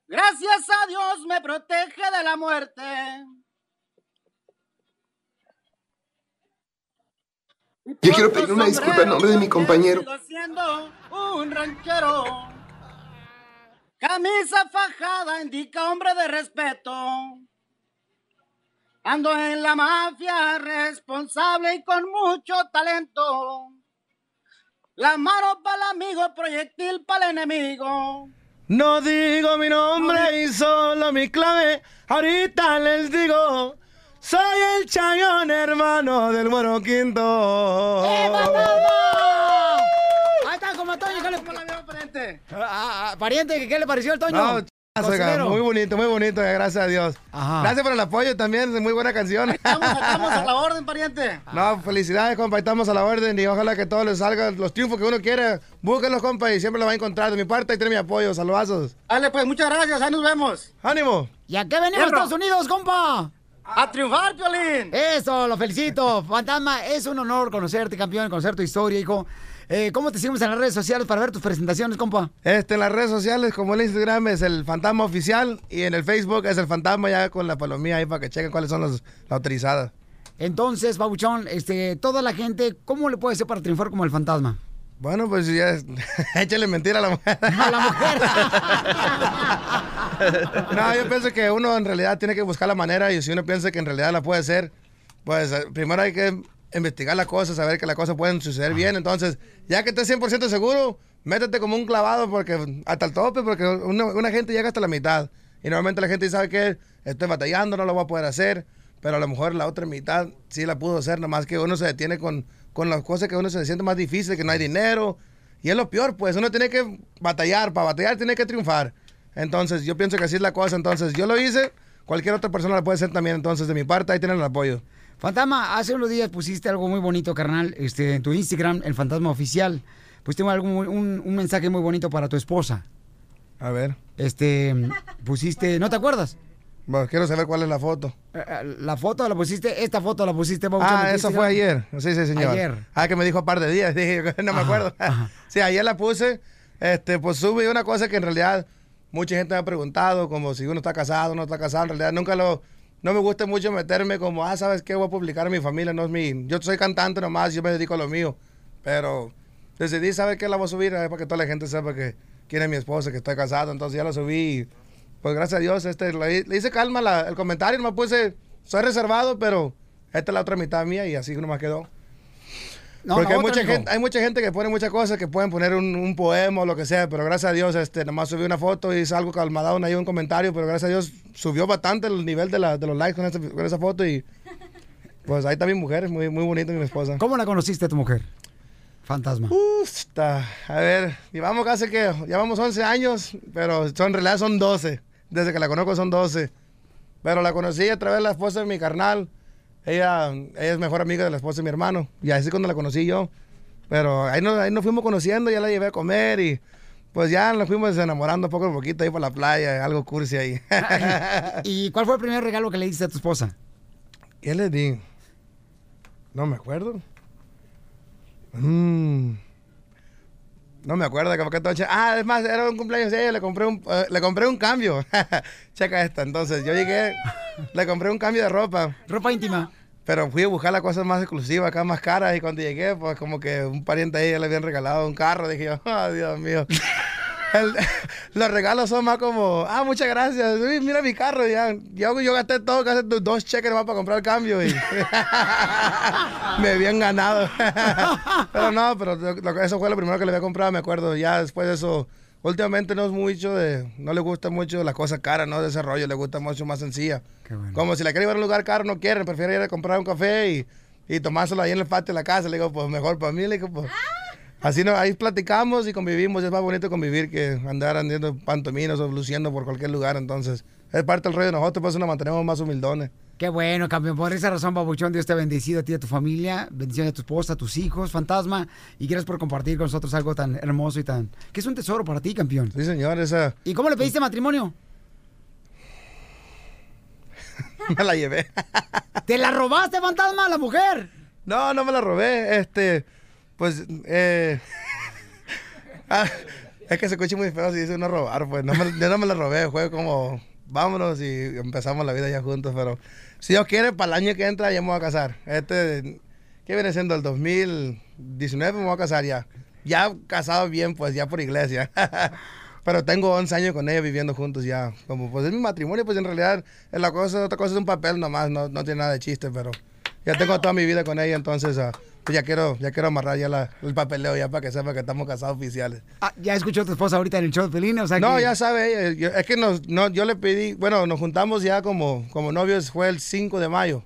Gracias a Dios me protege de la muerte. Yo quiero pedir una disculpa en nombre de mi compañero. Siendo un ranchero. Camisa fajada indica hombre de respeto. Ando en la mafia responsable y con mucho talento. La mano para el amigo, proyectil para el enemigo. No digo mi nombre y solo mi clave. Ahorita les digo, soy el chayón hermano del Güero Quinto. ¡Eh, Ahí está, como Toño. ¿qué le... Ah, ah, pariente, ¿qué le pareció el Toño? No, oiga, muy bonito, muy bonito, eh, gracias a Dios. Ajá. Gracias por el apoyo también, es muy buena canción. Estamos, estamos a la orden, pariente. No, felicidades, compa, estamos a la orden y ojalá que todos les salgan los triunfos que uno quiere. Búsquenlos, compa, y siempre los va a encontrar. De mi parte, y tiene mi apoyo. Saludazos. Dale, pues, muchas gracias. Ahí nos vemos. ¡Ánimo! ¿Y a qué venimos a. Estados Unidos, compa? A triunfar, Piolín. Eso, lo felicito. Fantasma, es un honor conocerte, campeón, conocer tu historia, hijo. Eh, ¿Cómo te seguimos en las redes sociales para ver tus presentaciones, compa? Este, en las redes sociales, como el Instagram es el Fantasma Oficial y en el Facebook es el Fantasma ya con la palomía ahí para que chequen cuáles son los, las autorizadas. Entonces, Babuchón, este, toda la gente, ¿cómo le puede ser para triunfar como el fantasma? Bueno, pues ya, échale mentira a la mujer. A la mujer. No, yo pienso que uno en realidad tiene que buscar la manera y si uno piensa que en realidad la puede hacer, pues eh, primero hay que investigar la cosa, saber que las cosas pueden suceder bien. Entonces, ya que estés 100% seguro, métete como un clavado porque hasta el tope, porque una, una gente llega hasta la mitad. Y normalmente la gente sabe que estoy batallando, no lo voy a poder hacer, pero a lo mejor la otra mitad sí la pudo hacer, nomás que uno se detiene con, con las cosas que uno se siente más difícil, que no hay dinero. Y es lo peor, pues uno tiene que batallar, para batallar tiene que triunfar. Entonces, yo pienso que así es la cosa. Entonces, yo lo hice, cualquier otra persona lo puede hacer también. Entonces, de mi parte, ahí tienen el apoyo. Fantasma, hace unos días pusiste algo muy bonito, carnal, este, en tu Instagram, el fantasma oficial. Pues algo muy- un, un mensaje muy bonito para tu esposa. A ver. Este, pusiste, ¿no te acuerdas? Bueno, quiero saber cuál es la foto. Eh, eh, La foto la pusiste, esta foto la pusiste, Ah, ¿en eso fue ayer. Sí, sí, señor. Ayer. Ah, que me dijo un par de días. Dije, no me acuerdo. sí, ayer la puse. Este, pues subí una cosa que en realidad mucha gente me ha preguntado, como si uno está casado o no está casado. En realidad nunca lo... No me gusta mucho meterme como, ah, ¿sabes qué? Voy a publicar a mi familia, no es mi... Yo soy cantante nomás, yo me dedico a lo mío. Pero decidí, ¿sabes qué? La voy a subir eh, para que toda la gente sepa que quién es mi esposa, que estoy casado. Entonces ya la subí pues gracias a Dios, este, le, hice calma el comentario, me puse, soy reservado, pero esta es la otra mitad mía y así nomás quedó. No, Porque hay, mucha gente, hay mucha gente que pone muchas cosas, que pueden poner un, un poema o lo que sea, pero gracias a Dios, este, nomás subí una foto y hice algo calmado, ahí un comentario, pero gracias a Dios subió bastante el nivel de, la- de los likes con, esa- con esa foto y pues ahí está mi mujer, es muy, muy bonita mi esposa. ¿Cómo la conociste tu mujer? Fantasma. Está, a ver, llevamos casi que, llevamos 11 años, pero son, en realidad son 12. Desde que la conozco son 12. Pero la conocí a través de la esposa de mi carnal. Ella, ella es mejor amiga de la esposa de mi hermano. Y así cuando la conocí yo. Pero ahí nos, ahí nos fuimos conociendo, ya la llevé a comer y pues ya nos fuimos enamorando poco a poquito ahí por la playa, algo cursi ahí. ¿Y cuál fue el primer regalo que le diste a tu esposa? ¿Qué le di? No me acuerdo. Mm. No me acuerdo de que che- Ah, es más, era un cumpleaños de ella, le compré un, eh, le compré un cambio. Checa esta. Entonces, yo llegué, le compré un cambio de ropa. Ropa íntima. Pero fui a buscar las cosas más exclusivas, acá más caras. Y cuando llegué, pues como que un pariente ella le habían regalado un carro. Dije yo, oh, Dios mío. El- los regalos son más como, ah, muchas gracias. Uy, mira mi carro. Ya, yo, yo gasté todo, casi do- dos cheques nomás para comprar el cambio. Y me habían ganado. pero no, pero lo- eso fue lo primero que le había comprado, me acuerdo. Ya después de eso, últimamente no es mucho de, no le gusta mucho las cosas caras, no de ese rollo, le gusta mucho más sencilla. Como si la quiere llevar a un lugar caro, no quieren, prefiere ir a comprar un café y, y tomárselo ahí en el patio de la casa. Le digo, pues mejor para mí, le digo, pues. Así no, ahí platicamos y convivimos, es más bonito convivir que andar andando pantominos o luciendo por cualquier lugar, entonces es parte del rollo de nosotros, pues nos mantenemos más humildones. Qué bueno, campeón. Por esa razón, Babuchón, Dios te ha bendecido a ti y a tu familia. Bendiciones a tu esposa, a tus hijos, fantasma. Y gracias por compartir con nosotros algo tan hermoso y tan... que es un tesoro para ti, campeón. Sí, señor, esa... ¿Y cómo le pediste matrimonio? Me la llevé. ¿Te la robaste, fantasma, la mujer? No, no me la robé, este, pues, eh... ah, es que se escucha muy feo si dice no robar, pues, no me, yo no me la robé, fue como, vámonos y empezamos la vida ya juntos, pero si Dios quiere, para el año que entra ya me voy a casar. Este, ¿qué viene siendo? El 2019 me voy a casar ya. Ya casado bien, pues, ya por iglesia. Pero tengo 11 años con ella viviendo juntos ya. Como pues es mi matrimonio, pues en realidad la cosa, otra cosa es un papel nomás, no, no tiene nada de chiste, pero ya tengo toda mi vida con ella, entonces ah, pues ya quiero, ya quiero amarrar ya la- el papeleo ya para que sepa que estamos casados oficiales. Ah, ya escuchó a tu esposa ahorita en el show de Pelín, o sea No, que- ya sabe yo- es que nos, no, yo le pedí, bueno, nos juntamos ya como, como novios, fue el 5 de mayo.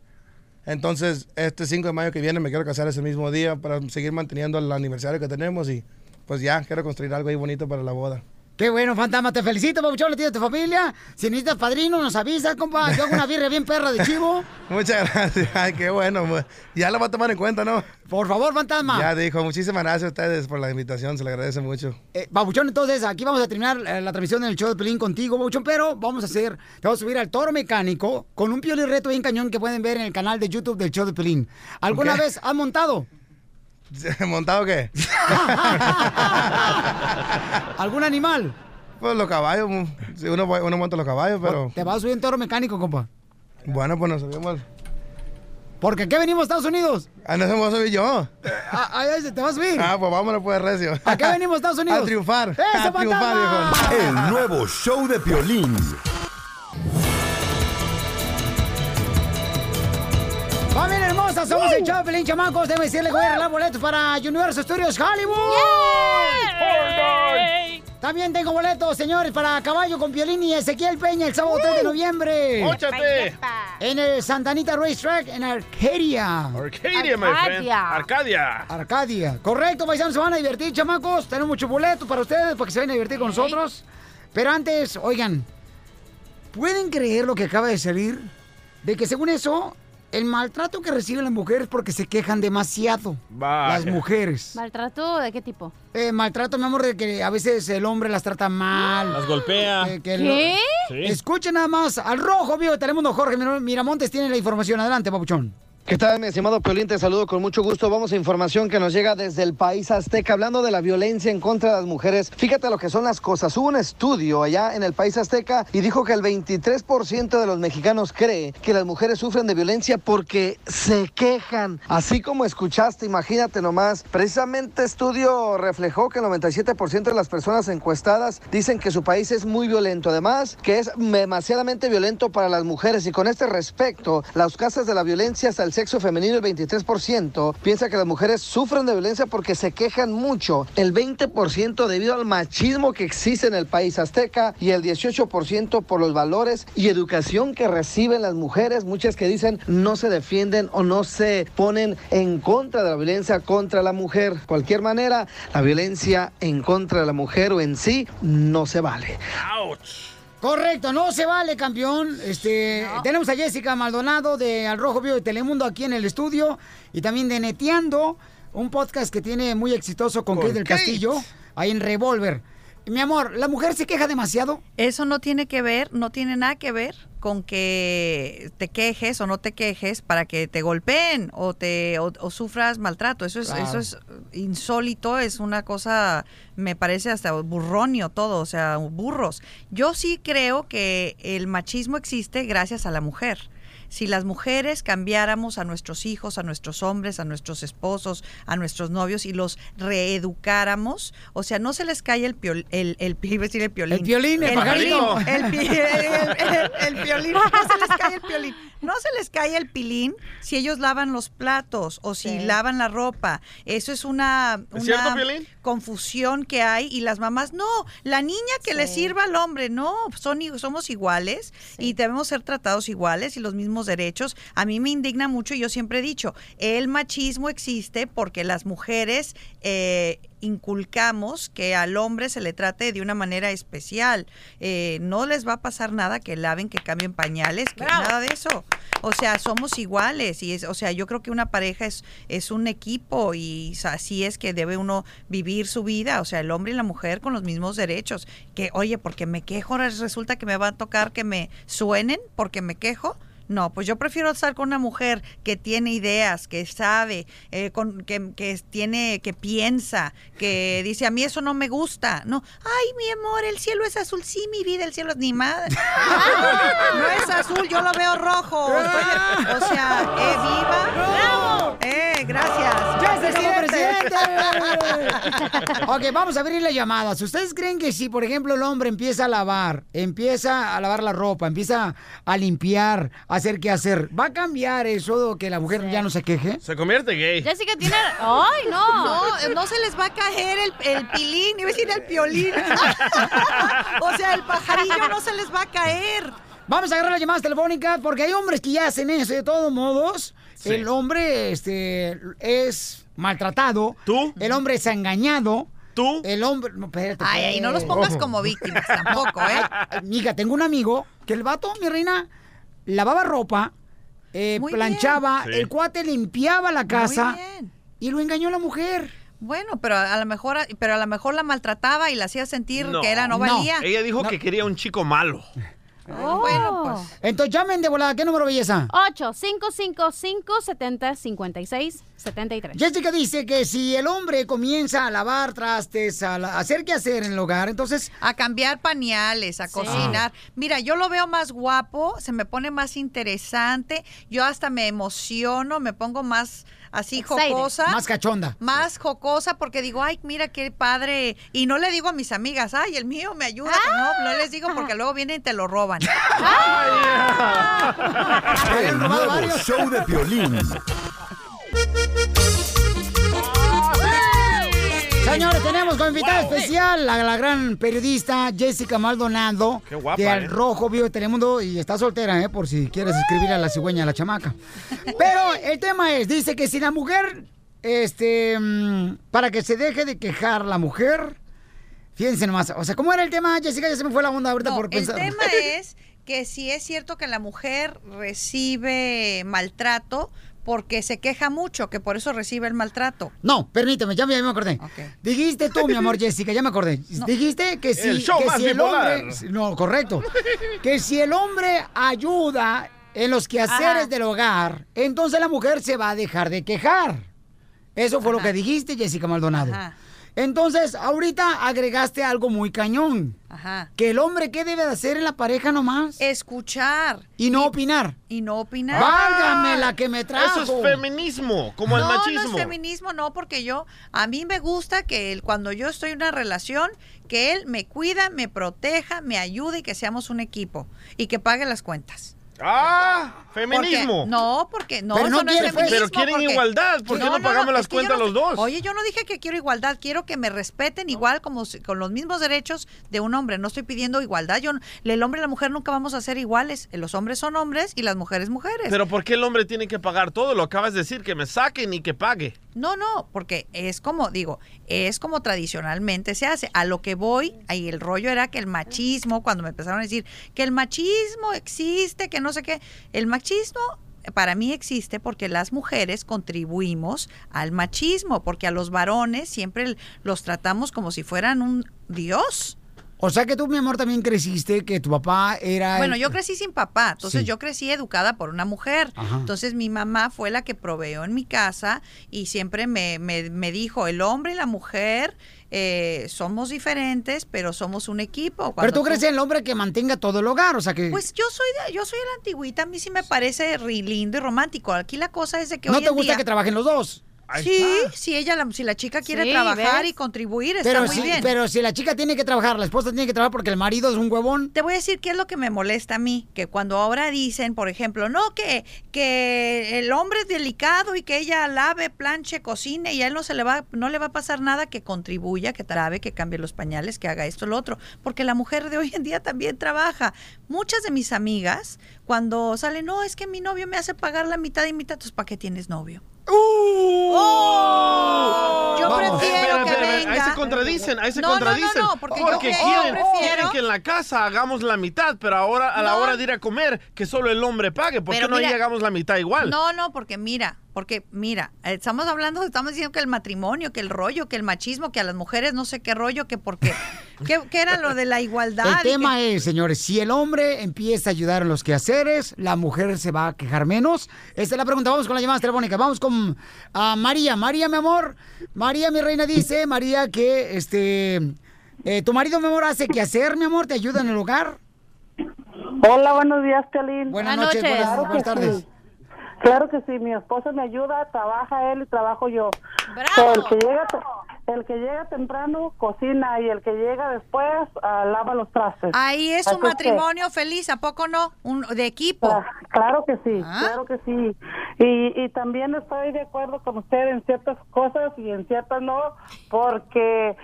Entonces, este 5 de mayo que viene me quiero casar ese mismo día para seguir manteniendo el aniversario que tenemos y pues ya quiero construir algo ahí bonito para la boda. Qué bueno, fantasma. Te felicito, Babuchón, le tienes a tu familia. Si necesitas padrino, nos avisas, compa. Yo hago una birria bien perra de chivo. Muchas gracias. Ay, qué bueno. pues. Ya lo va a tomar en cuenta, ¿no? Por favor, fantasma. Ya dijo. Muchísimas gracias a ustedes por la invitación. Se le agradece mucho. Eh, Babuchón, entonces aquí vamos a terminar eh, la transmisión del show de Pelín contigo, Babuchón, pero vamos a hacer, te vamos a subir al toro mecánico con un pioli reto bien cañón que pueden ver en el canal de YouTube del show de Pelín. ¿Alguna vez has montado? ¿Montado qué? ¿Algún animal? Pues los caballos. sí, uno, uno monta los caballos, pero... Te vas a subir en toro mecánico, compa. Bueno, pues nos subimos. ¿Porque aquí venimos a Estados Unidos? Ah, no se me voy a subir yo. Ah, ah, ¿Te vas a subir? Ah, pues vámonos pues, Recio. ¿A qué venimos a Estados Unidos? A triunfar. ¡Eso, a triunfar, viejo. El nuevo show de Piolín. ¡Familia hermosa! Somos el Pelín, chamacos. Debe decirle que voy a regalar boletos para Universal Studios Hollywood. También tengo boletos, señores, para Caballo con Piolín y Ezequiel Peña el sábado 3 de noviembre. ¡Móchate! En el Santanita Racetrack en Arcadia. Arcadia, my friend. Arcadia. Arcadia. Correcto, paisanos, se van a divertir, chamacos. Tenemos muchos boletos para ustedes para que se vayan a divertir con nosotros. Pero antes, oigan, ¿pueden creer lo que acaba de salir? De que según eso, el maltrato que reciben las mujeres porque se quejan demasiado. Vaya. Las mujeres. ¿Maltrato de qué tipo? Eh, maltrato, mi amor, de que a veces el hombre las trata mal. Las golpea. Que- que ¿Qué? Sí. Escuchen nada más. Al rojo, vivo de Telemundo, Jorge Mir- Miramontes tiene la información. Adelante, papuchón. ¿Qué tal, mi estimado Piolín? Te saludo con mucho gusto. Vamos a información que nos llega desde el país azteca, hablando de la violencia en contra de las mujeres. Fíjate lo que son las cosas. Hubo un estudio allá en el país azteca y dijo que el 23% de los mexicanos cree que las mujeres sufren de violencia porque se quejan. Así como escuchaste, imagínate nomás. Precisamente estudio reflejó que el 97% de las personas encuestadas dicen que su país es muy violento. Además, que es demasiadamente violento para las mujeres. Y con este respecto, las casas de la violencia hasta el sexo femenino, el 23%, piensa que las mujeres sufren de violencia porque se quejan mucho. El 20% debido al machismo que existe en el país azteca y el 18% por los valores y educación que reciben las mujeres. Muchas que dicen no se defienden o no se ponen en contra de la violencia contra la mujer. Cualquier manera, la violencia en contra de la mujer o en sí no se vale. Correcto, no se vale, campeón. Este, tenemos a Jessica Maldonado de Al Rojo Vivo de Telemundo aquí en el estudio y también de Neteando, un podcast que tiene muy exitoso con, Con Kate del. Castillo, ahí en Revolver. Mi amor, ¿la mujer se queja demasiado? Eso no tiene que ver, no tiene nada que ver con que te quejes o no te quejes para que te golpeen o te o, o sufras maltrato. Eso es Claro. eso es insólito, es una cosa me parece hasta burronio todo, o sea, burros. Yo sí creo que el machismo existe gracias a la mujer. Si las mujeres cambiáramos a nuestros hijos, a nuestros hombres, a nuestros esposos, a nuestros novios y los reeducáramos, o sea, no se les cae el piol, el, el, iba a decir el piolín. El piolín, el pajarito. piolín, el, pi- el- el- el piolín, no se les cae el piolín. No se les cae el pilín si ellos lavan los platos o si Sí. lavan la ropa. Eso es una, ¿Es una cierto, Piolín? confusión que hay y las mamás, no, la niña que le sirva al hombre, no, son, somos iguales y debemos ser tratados iguales y los mismos derechos. A mí me indigna mucho y yo siempre he dicho, el machismo existe porque las mujeres eh, inculcamos que al hombre se le trate de una manera especial. Eh, no les va a pasar nada que laven, que cambien pañales, que nada de eso. O sea, somos iguales y es, o sea, yo creo que una pareja es, es un equipo y así es que debe uno vivir su vida, o sea, el hombre y la mujer con los mismos derechos. Que, oye, porque me quejo, resulta que me va a tocar que me suenen porque me quejo. No, pues yo prefiero estar con una mujer que tiene ideas, que sabe, eh, con, que, que tiene, que piensa, que dice a mí eso no me gusta. No, ay mi amor, el cielo es azul, sí mi vida, el cielo es ni madre. no es azul, yo lo veo rojo. Estoy o sea, eh, viva. Eh, gracias. ¡Ya se presidente! ok, vamos a abrir las llamadas. ¿Ustedes creen que si, por ejemplo, el hombre empieza a lavar, empieza a lavar la ropa, empieza a limpiar, a hacer qué hacer, ¿va a cambiar eso que la mujer ya no se queje? Se convierte gay. Jessica tiene... ¡Ay, no! No, no se les va a caer el, el pilín, iba a decir el piolín. o sea, el pajarillo no se les va a caer. Vamos a agarrar las llamadas telefónicas porque hay hombres que ya hacen eso. De todos modos, el hombre este, es maltratado. ¿Tú? El hombre es engañado. ¿Tú? El hombre... No, espérate, Ay, ay, no los pongas como víctimas tampoco, ¿eh? Mija, tengo un amigo que el vato, mi reina, lavaba ropa, eh, planchaba, bien. Sí. el cuate limpiaba la casa y lo engañó la mujer. Bueno, pero a lo mejor, pero a lo mejor la maltrataba y la hacía sentir que era no valía. Ella dijo que quería un chico malo. Bueno, pues. Entonces llamen de volada, ¿qué número belleza? 8 555 70 56 73 Jessica dice que si el hombre comienza a lavar trastes, a la- hacer qué hacer en el hogar, entonces... A cambiar pañales, a cocinar. Mira, yo lo veo más guapo, se me pone más interesante, yo hasta me emociono, me pongo más así Excited. jocosa. Más cachonda. Más jocosa porque digo, ay, mira qué padre. Y no le digo a mis amigas, ay, el mío me ayuda. No, no les digo porque luego vienen y te lo roban. El nuevo show de Piolín. Señores, tenemos como invitada especial a la gran periodista Jessica Maldonado. Qué guapa, De Al ¿eh? Rojo Vivo de Telemundo y está soltera, ¿eh? Por si quieres escribir a la cigüeña, a la chamaca. Pero el tema es, dice que si la mujer, este, mm, para que se deje de quejar la mujer, fíjense nomás, o sea, ¿cómo era el tema, Jessica? Ya se me fue la onda ahorita No, por el pensar. tema es que si es cierto que la mujer recibe maltrato porque se queja mucho, que por eso recibe el maltrato. No, permíteme, ya me, ya me acordé. Dijiste tú, mi amor Jessica, ya me acordé. Dijiste que si El show que más si el hombre, no, correcto, que si el hombre ayuda en los quehaceres Ajá. del hogar, entonces la mujer se va a dejar de quejar. Eso fue lo que dijiste, Jessica Maldonado. Ajá. Entonces, ahorita agregaste algo muy cañón. Ajá. Que el hombre, ¿qué debe de hacer en la pareja nomás? Escuchar. Y no opinar. Y no opinar. Válgame la que me trajo. Eso es feminismo, como el no, machismo. No, es feminismo, no, porque yo, a mí me gusta que él, cuando yo estoy en una relación, que él me cuida, me proteja, me ayude y que seamos un equipo y que pague las cuentas. Ah, Porque- feminismo. no, porque no, Pero eso no no es quieren, pues. feminismo. Pero quieren porque- igualdad, ¿por qué no pagamos las cuentas no- los dos? Oye, yo no dije que quiero igualdad, quiero que me respeten igual como si- con los mismos derechos de un hombre. No estoy pidiendo igualdad. Yo, no- el hombre y la mujer nunca vamos a ser iguales. Los hombres son hombres y las mujeres mujeres. Pero ¿por qué el hombre tiene que pagar todo? Lo acabas de decir, que me saquen y que pague. No, no, porque es como, digo, es como tradicionalmente se hace. A lo que voy, ahí el rollo era que el machismo, cuando me empezaron a decir que el machismo existe, que no sé qué, el machismo para mí existe porque las mujeres contribuimos al machismo, porque a los varones siempre los tratamos como si fueran un dios. O sea que tú, mi amor, también creciste que tu papá era... Bueno, el- yo crecí sin papá, entonces Sí. yo crecí educada por una mujer. Ajá. Entonces mi mamá fue la que proveó en mi casa y siempre me, me- me dijo, el hombre y la mujer eh, somos diferentes, pero somos un equipo. Pero Cuando tú crees en el hombre que mantenga todo el hogar, o sea que... Pues yo soy de, yo soy de la antigüita, a mí sí me parece ri- lindo y romántico. Aquí la cosa es de que ¿No hoy te gusta día- que trabajen los dos? Sí, si ella, la, si la chica quiere Sí, trabajar ¿ves? y contribuir, está Pero muy si, bien. pero si la chica tiene que trabajar, la esposa tiene que trabajar porque el marido es un huevón. Te voy a decir qué es lo que me molesta a mí, que cuando ahora dicen, por ejemplo, no, que, que el hombre es delicado y que ella lave, planche, cocine y a él no se le va, no le va a pasar nada que contribuya, que trabe, que cambie los pañales, que haga esto, lo otro, porque la mujer de hoy en día también trabaja. Muchas de mis amigas, cuando salen, no, es que mi novio me hace pagar la mitad y mitad, entonces ¿para qué tienes novio? ¡Oh! Yo Vamos. prefiero Espera, que espera, venga. Ahí se contradicen, ahí se No, no, no, contradicen. no, porque yo quieren, prefiero- quieren que en la casa hagamos la mitad, pero ahora a la No. hora de ir a comer, que solo el hombre pague. ¿Por Pero qué no mira- llegamos la mitad igual? No, no, porque mira, porque mira, estamos hablando, estamos diciendo que el matrimonio, que el rollo, que el machismo, que a las mujeres no sé qué rollo, que porque, ¿qué, qué era lo de la igualdad? El tema que- es, señores, si el hombre empieza a ayudar en los quehaceres, la mujer se va a quejar menos. Esta es la pregunta. Vamos con las llamadas telefónicas. Vamos con ah, María. María, mi amor. María, mi reina, dice, María, que este... eh, ¿Tu marido, mi amor, hace quehacer, mi amor? ¿Te ayuda en el hogar? Hola, buenos días, Piolín. Buenas noches, buenas- Claro buenas tardes. Claro que sí, mi esposo me ayuda, trabaja él y trabajo yo. ¡Bravo! El, que llega, te- el que llega temprano cocina y el que llega después ah, lava los trastes. Ahí es Así un que- matrimonio feliz, ¿a poco no? Un, de equipo. Cla- Claro que sí, Ah. claro que sí. Y, y también estoy de acuerdo con usted en ciertas cosas y en ciertas no, porque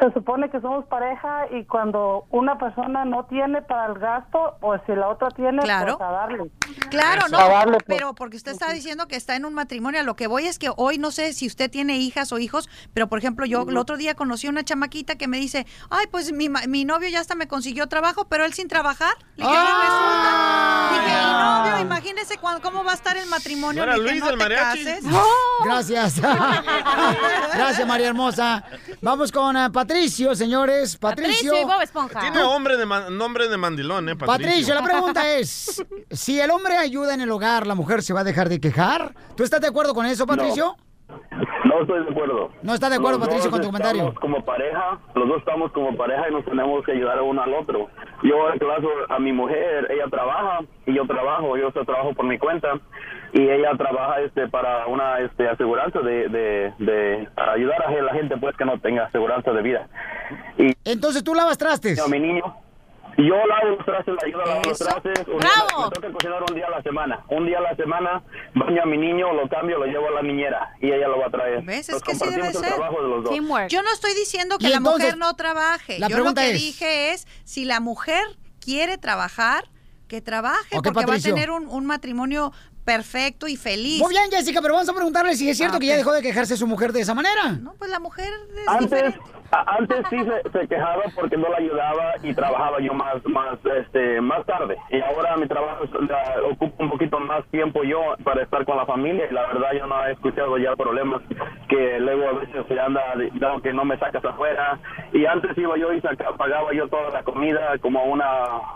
se supone que somos pareja y cuando una persona no tiene para el gasto, pues si la otra tiene, Claro. pues a darle. Claro, A darle, no, pues. pero porque usted está diciendo que está en un matrimonio, a lo que voy es que hoy no sé si usted tiene hijas o hijos, pero por ejemplo yo el otro día conocí una chamaquita que me dice, ay, pues mi, ma- mi novio ya hasta me consiguió trabajo, pero él sin trabajar. Le dije, "Ah, resulta. Dije, y novio, imagínese cuándo- cómo va a estar el matrimonio. ¿No dije, Luis "No del te mariachi?" cases". Gracias. Gracias, María Hermosa. Vamos con eh, Patricio, señores. Patricio. Tiene hombre de nombre de mandilón, ¿eh, Patricio? Patricio, la pregunta es, si el hombre ayuda en el hogar, ¿la mujer se va a dejar de quejar? ¿Tú estás de acuerdo con eso, Patricio? No estoy de acuerdo. No está de acuerdo, Los Patricio, con tu comentario. como pareja, los dos estamos como pareja y nos tenemos que ayudar uno al otro. Yo caso a mi mujer, ella trabaja y yo trabajo, yo trabajo por mi cuenta y ella trabaja este para una este aseguranza de, de, de ayudar a la gente pues que no tenga aseguranza de vida. Y Entonces tú lavas trastes. a mi niño yo lavo los trastes, le ayudo a lavar los trastes. un- ¡Bravo! Me toca cocinar un día a la semana. Un día a la semana baño a mi niño, lo cambio, lo llevo a la niñera y ella lo va a traer. ¿Ves? Es Nos que sí debe ser. trabajo de los dos. Yo no estoy diciendo que la entonces, mujer no trabaje. la Yo lo pregunta que es- dije es, si la mujer quiere trabajar, que trabaje, porque Patricio. va a tener un, un matrimonio perfecto y feliz. Muy bien, Jessica, pero vamos a preguntarle si es cierto Ah, que ya dejó de quejarse su mujer de esa manera. No, pues la mujer es Antes, diferente. antes sí se, se quejaba porque no la ayudaba y trabajaba yo más más este más tarde y ahora mi trabajo la- ocupa un poquito más tiempo yo para estar con la familia y la verdad yo no he escuchado ya problemas que luego a veces se anda dando que no me sacas afuera y antes iba yo y saca- pagaba yo toda la comida como a una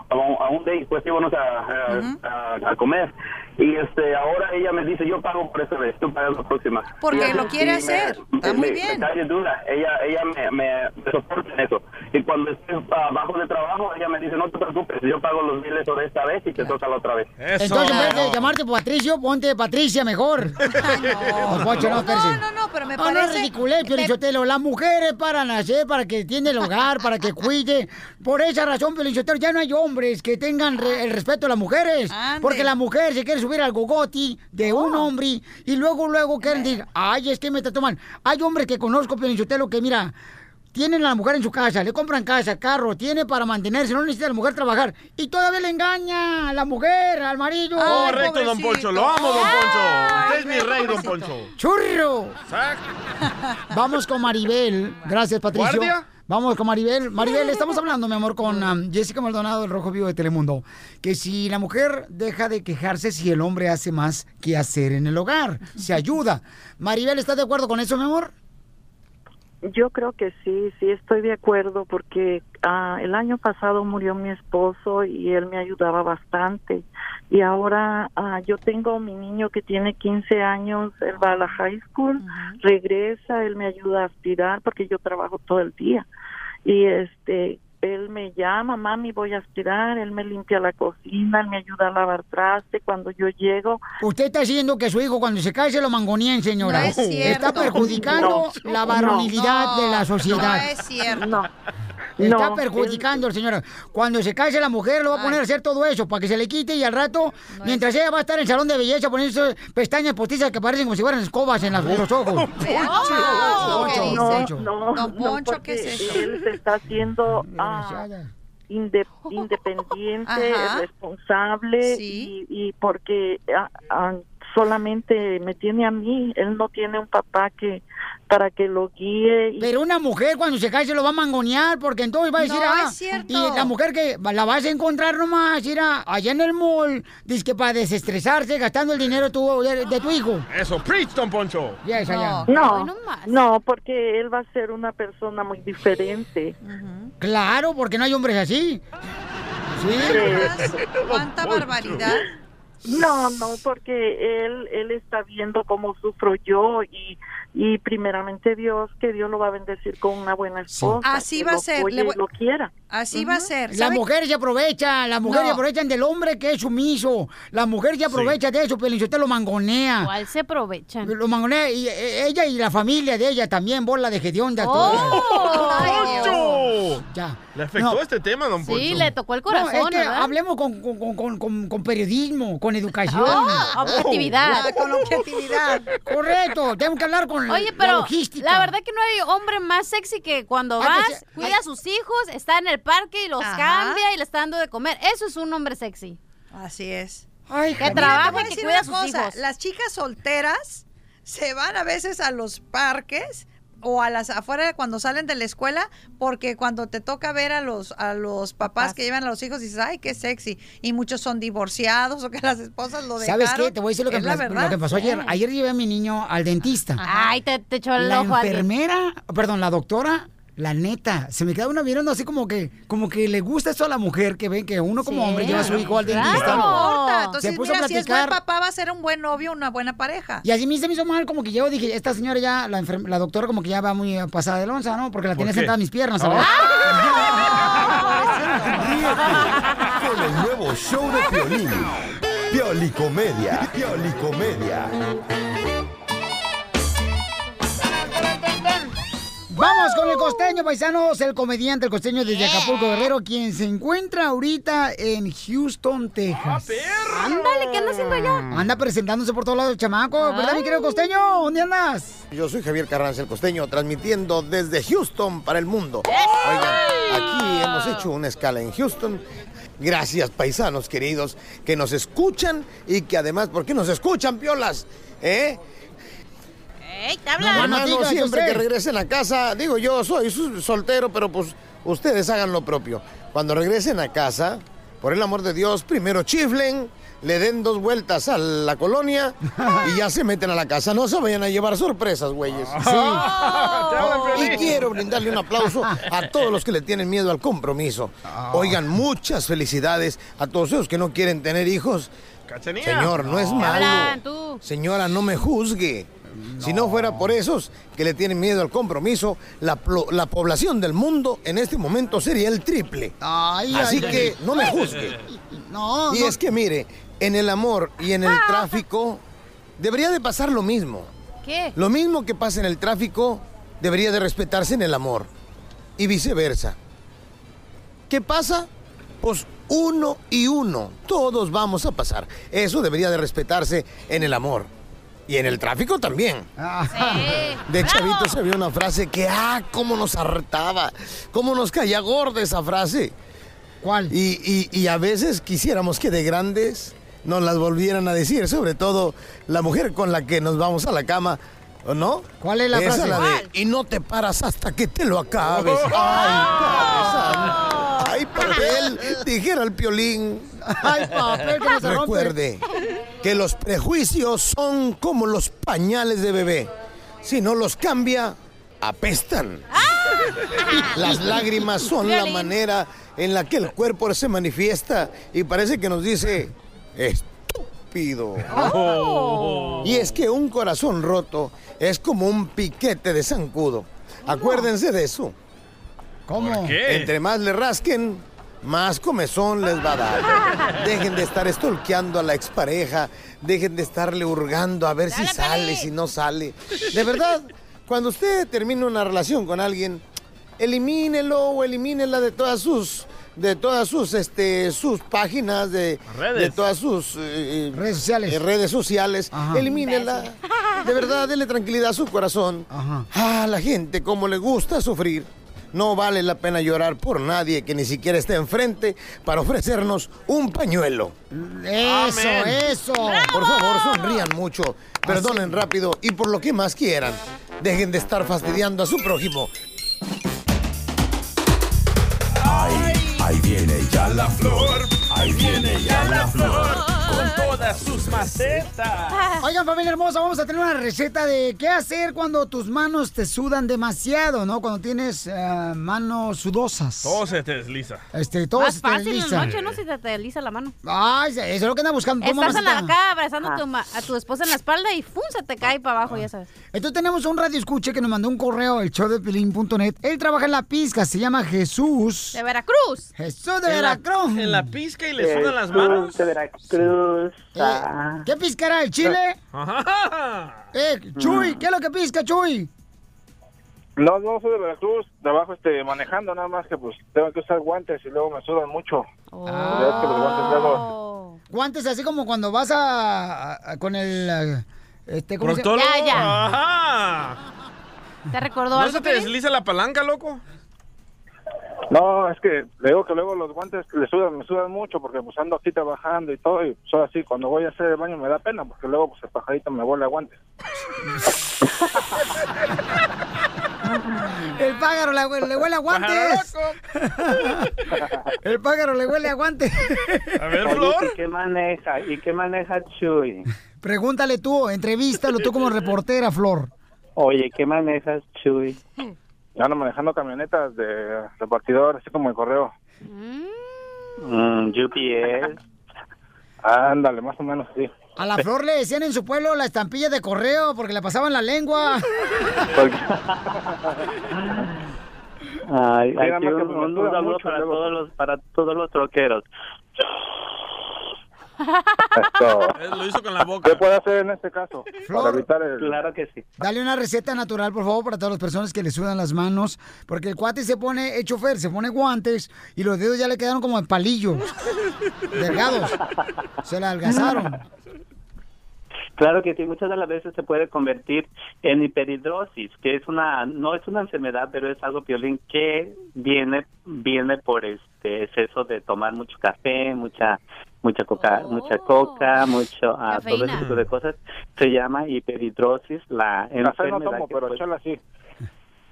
a un, a un date pues íbamos a, a, a- a comer y este ahora ella me dice yo pago por esta vez tú pagas la próxima Porque lo quiere hacer. me- Está muy me- bien. me cae duda. Ella, ella me, me, me soporta en eso. Y cuando estoy abajo de trabajo, ella me dice, no te preocupes, yo pago los miles de esta vez y te toca la otra vez. Entonces, en vez de llamarte Patricio, ponte Patricia mejor. no, Poncho, no, espérese. No, no, no, pero me Ah, no, parece... es ridiculez, Piolichotelo. Las mujeres para nacer, para que tiene el hogar, para que cuide. Por esa razón, Piolichotelo, ya no hay hombres que tengan re- el respeto a las mujeres. Ande. Porque la mujer se quiere subir al gogoti de un hombre y luego, luego quieren decir, ay, es que me trató mal. Hay hombres que conozco, Piolichotelo, que mira... Tienen a la mujer en su casa, le compran casa, carro, tiene para mantenerse, no necesita la mujer trabajar. Y todavía le engaña a la mujer, al marido. Correcto, don Poncho. Lo amo, don Poncho. Usted es mi rey, don Poncho. ¡Churro! Vamos con Maribel. Gracias, Patricio. ¿Guardia? Vamos con Maribel. Maribel, estamos hablando, mi amor, con um, Jessica Maldonado del Rojo Vivo de Telemundo. Que si la mujer deja de quejarse si el hombre hace más que hacer en el hogar, se ayuda. Maribel, ¿estás de acuerdo con eso, mi amor? Yo creo que sí, sí estoy de acuerdo porque ah, el año pasado murió mi esposo y él me ayudaba bastante. Y ahora ah, yo tengo mi niño que tiene 15 años, él va a la high school, regresa, él me ayuda a aspirar porque yo trabajo todo el día. Y este, él me llama, mami, voy a aspirar, él me limpia la cocina, él me ayuda a lavar traste cuando yo llego. Usted está haciendo que su hijo cuando se cae se lo mangonien, señora. No es cierto. Está perjudicando No. la varonilidad No. de la sociedad. No es cierto. No. Está No, perjudicando, señora. Cuando se case la mujer, lo va a poner a hacer todo eso para que se le quite y al rato, mientras ella va a estar en el salón de belleza poniéndose pestañas postizas que parecen como si fueran escobas en, las- los ojos. Poncho, no, Poncho. no, no, porque él se está haciendo ah, inde- independiente, responsable y, y porque ah, ah, solamente me tiene a mí, él no tiene un papá que para que lo guíe. y- Pero una mujer cuando se cae se lo va a mangonear porque entonces va a decir, No, ah, es cierto. y la mujer que la vas a encontrar nomás, ir a- allá en el mall, dice que para desestresarse gastando el dinero tu- de, de tu hijo. Eso, preach, don Poncho. Ya es allá. No, no, porque él va a ser una persona muy diferente. Claro, porque no hay hombres así. Sí. ¿Cuánta barbaridad? No, no, porque él él está viendo cómo sufro yo y y primeramente Dios que Dios lo va a bendecir con una buena esposa. Así va a ser, le voy- lo quiera. Así va a ser. Las ¿Sabe? mujeres se aprovechan, las mujeres No. se aprovechan del hombre que es sumiso. Las mujeres se aprovechan de eso, pero usted lo mangonea. ¿Cuál se aprovechan? Lo mangonea y eh, ella y la familia de ella también, bola de hedionda. ¡Oh! ¡Poncho! Ya. ¿Le afectó No. este tema, don Poncho? Sí, le tocó el No, corazón, es que ¿verdad? hablemos con, con- con- con- periodismo, con educación. Oh, objetividad. Ah, con objetividad. Correcto, tenemos que hablar con Oye, la pero logística. la verdad que no hay hombre más sexy que cuando que vas, se- cuida a sus hijos, está en el parque y los Ajá. cambia y le está dando de comer. Eso es un hombre sexy. Así es. Ay, Que trabaja te voy a y que decir cuida a sus cosa, hijos. Las chicas solteras se van a veces a los parques o a las afuera cuando salen de la escuela porque cuando te toca ver a los a los papás que llevan a los hijos dices ay qué sexy y muchos son divorciados o que las esposas lo dejaron ¿Sabes qué? Te voy a decir lo que, Es la pas- verdad. lo que pasó ayer. Ayer llevé a mi niño al dentista. Ay, te, te echó el La ojo a alguien. enfermera, perdón, la doctora, la neta, se me queda una mirando así como que, como que le gusta eso a la mujer que ven que uno como Sí, hombre lleva a su hijo al claro. dentista. No importa. Se Entonces, puso a mira, si es buen platicar. papá, va a ser un buen novio, una buena pareja. Y así me se me hizo mal, como que yo dije, esta señora ya, la, doctora como que ya va muy eh, pasada de lonza, ¿no? Porque la tiene qué? sentada en mis piernas. ¿sabes? Ríete con el nuevo show de Piolín. Piolicomedia. Piolicomedia. Vamos con el costeño, paisanos, el comediante, el costeño desde Acapulco Guerrero, quien se encuentra ahorita en Houston, Texas. Ándale, ¿qué anda haciendo allá? Anda presentándose por todos lados el chamaco, ¿verdad, mi querido costeño? ¿Dónde andas? Yo soy Javier Carranza, el costeño, transmitiendo desde Houston para el mundo. Oigan, aquí hemos hecho una escala en Houston. Gracias, paisanos queridos, que nos escuchan y que además, ¿por qué nos escuchan, piolas? ¿Eh? ¡Ey, te hablan! Hermano, siempre que regresen a casa, digo yo soy soltero, pero pues ustedes hagan lo propio. Cuando regresen a casa, por el amor de Dios, primero chiflen, le den dos vueltas a la colonia y ya se meten a la casa. No se vayan a llevar sorpresas, güeyes. Y quiero brindarle un aplauso a todos los que le tienen miedo al compromiso. Oigan, muchas felicidades a todos esos que no quieren tener hijos. Cachanilla. Señor, no es No. malo. Señora, no me juzgue. Si no fuera por esos que le tienen miedo al compromiso, la, población del mundo en este momento sería el triple. Así ay, que ay. no me juzgue. No, Y no. es que mire, en el amor y en el tráfico debería de pasar lo mismo. ¿Qué? Lo mismo que pasa en el tráfico debería de respetarse en el amor y viceversa. ¿Qué pasa? Pues uno y uno, todos vamos a pasar. Eso debería de respetarse en el amor y en el tráfico también. De chavito se había una frase que, ah, cómo nos hartaba, cómo nos caía gorda esa frase. ¿Cuál? Y, y- y a veces quisiéramos que de grandes nos las volvieran a decir, sobre todo la mujer con la que nos vamos a la cama, ¿o no? ¿Cuál es la Esa frase? la de, y no te paras hasta que te lo acabes. Oh. Ay, Santo. Ay, papel, dijera el piolín. Ay, papel que no se. Recuerde que los prejuicios son como los pañales de bebé. Si no los cambia, apestan. Las lágrimas son la manera en la que el cuerpo se manifiesta y parece que nos dice, estúpido. Oh. Y es que un corazón roto es como un piquete de zancudo. Acuérdense de eso. ¿Cómo? ¿Por qué? Entre más le rasquen, más comezón les va a dar. Dejen de estar estolqueando a la expareja, dejen de estarle hurgando a ver si sale, si no sale. De verdad, cuando usted termine una relación con alguien, elimínelo o elimínela de todas sus de todas sus este sus páginas de, Redes. de todas sus eh, redes sociales redes sociales Ajá. elimínela de verdad dele tranquilidad a su corazón a la gente como le gusta sufrir no vale la pena llorar por nadie que ni siquiera esté enfrente para ofrecernos un pañuelo. Eso, Amén. eso. Por favor, sonrían mucho, perdonen rápido y por lo que más quieran. Dejen de estar fastidiando a su prójimo. Ahí, ahí viene ya la flor. Ahí viene ya la flor. Todas sus macetas. Oigan, familia hermosa, vamos a tener una receta de qué hacer cuando tus manos te sudan demasiado, ¿no? Cuando tienes eh, manos sudosas. Todo se te desliza. Este, todo Más se te fácil en la desliza. noche, ¿no? Si te, te desliza la mano. Ay, eso es lo que anda buscando. ¿Cómo Estás en la acá abrazando a tu, ma- a tu esposa en la espalda y ¡fum! se te cae para abajo, ya sabes. Entonces tenemos un radio escuche que nos mandó un correo, el show de Pilín.net. Él trabaja en la pizca, se llama Jesús. De Veracruz. Jesús de En la- Veracruz. En la pizca y le sudan las manos. de Veracruz. Eh, ¿Qué piscará el chile? Eh, Chuy, ¿qué es lo que pisca, Chuy? No, no soy de Veracruz, trabajo este, manejando, nada más que pues tengo que usar guantes y luego me sudan mucho. Ves que los guantes luego... Guantes así como cuando vas a, a- con el este ¿cómo se. Ya, ya. Ajá. ¿Te recordó ¿No algo? se te desliza la palanca, loco? No, es que le digo que luego los guantes le sudan, me sudan mucho porque pues ando aquí trabajando y todo y soy así, cuando voy a hacer el baño me da pena porque luego pues el pajarito me huele a guantes. El pájaro le, hue- le huele a guantes. El pájaro le huele a guantes. A ver, Oye, Flor. ¿y qué maneja? ¿Y qué maneja Chuy? Pregúntale tú, entrevístalo tú como reportera, Flor. Oye, ¿qué manejas Chuy? Ando manejando camionetas de repartidor, así como el correo. Mm, UPS. Ándale, más o menos, sí. A la Flor le decían en su pueblo la estampilla de correo porque le pasaban la lengua. Ay, Sí, un, que me un saludo mucho, para todos los para todos los troqueros. Esto, Eh, Lo hizo con la boca. ¿Qué puede hacer en este caso? Flor. Para evitar el... Claro que sí. Dale una receta natural, por favor, para todas las personas que le sudan las manos. Porque el cuate se pone, el chofer, se pone guantes y los dedos ya le quedaron como de palillos. delgados. Se la algazaron. Claro que sí, muchas de las veces se puede convertir en hiperhidrosis, que es una, no es una enfermedad, pero es algo piolín que viene, viene por este exceso de tomar mucho café, mucha, mucha coca, mucha coca, mucho, ah, todo ese tipo de cosas. Se llama hiperhidrosis, la Café no enfermedad tomo, que pero puede- así.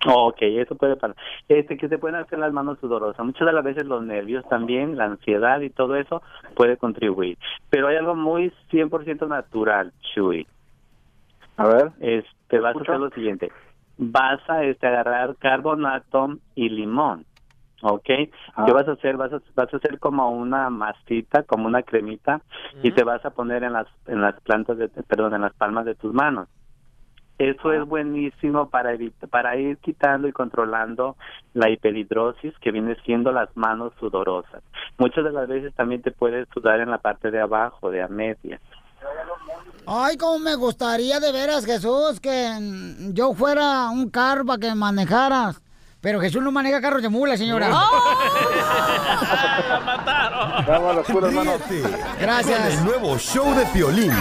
Ok, eso puede pasar. Este, que se pueden hacer las manos sudorosas. Muchas de las veces los nervios también, la ansiedad y todo eso puede contribuir. Pero hay algo muy 100% natural, Chuy. A ver. Este, vas a hacer lo siguiente. Vas a este, agarrar carbonato y limón. ¿Ok? Ah. ¿Qué vas a hacer? Vas a, vas a hacer como una masita, como una cremita, y te vas a poner en las, en las plantas, de, perdón, en las palmas de tus manos. Eso Ah. es buenísimo para para ir quitando y controlando la hiperhidrosis que viene siendo las manos sudorosas. Muchas de las veces también te puedes sudar en la parte de abajo, de a media. Ay, cómo me gustaría de veras, Jesús, que yo fuera un carro para que manejaras. Pero Jesús no maneja carros de mula, señora. Vamos, puras manos. Ríete Gracias. Con el nuevo show de Piolín.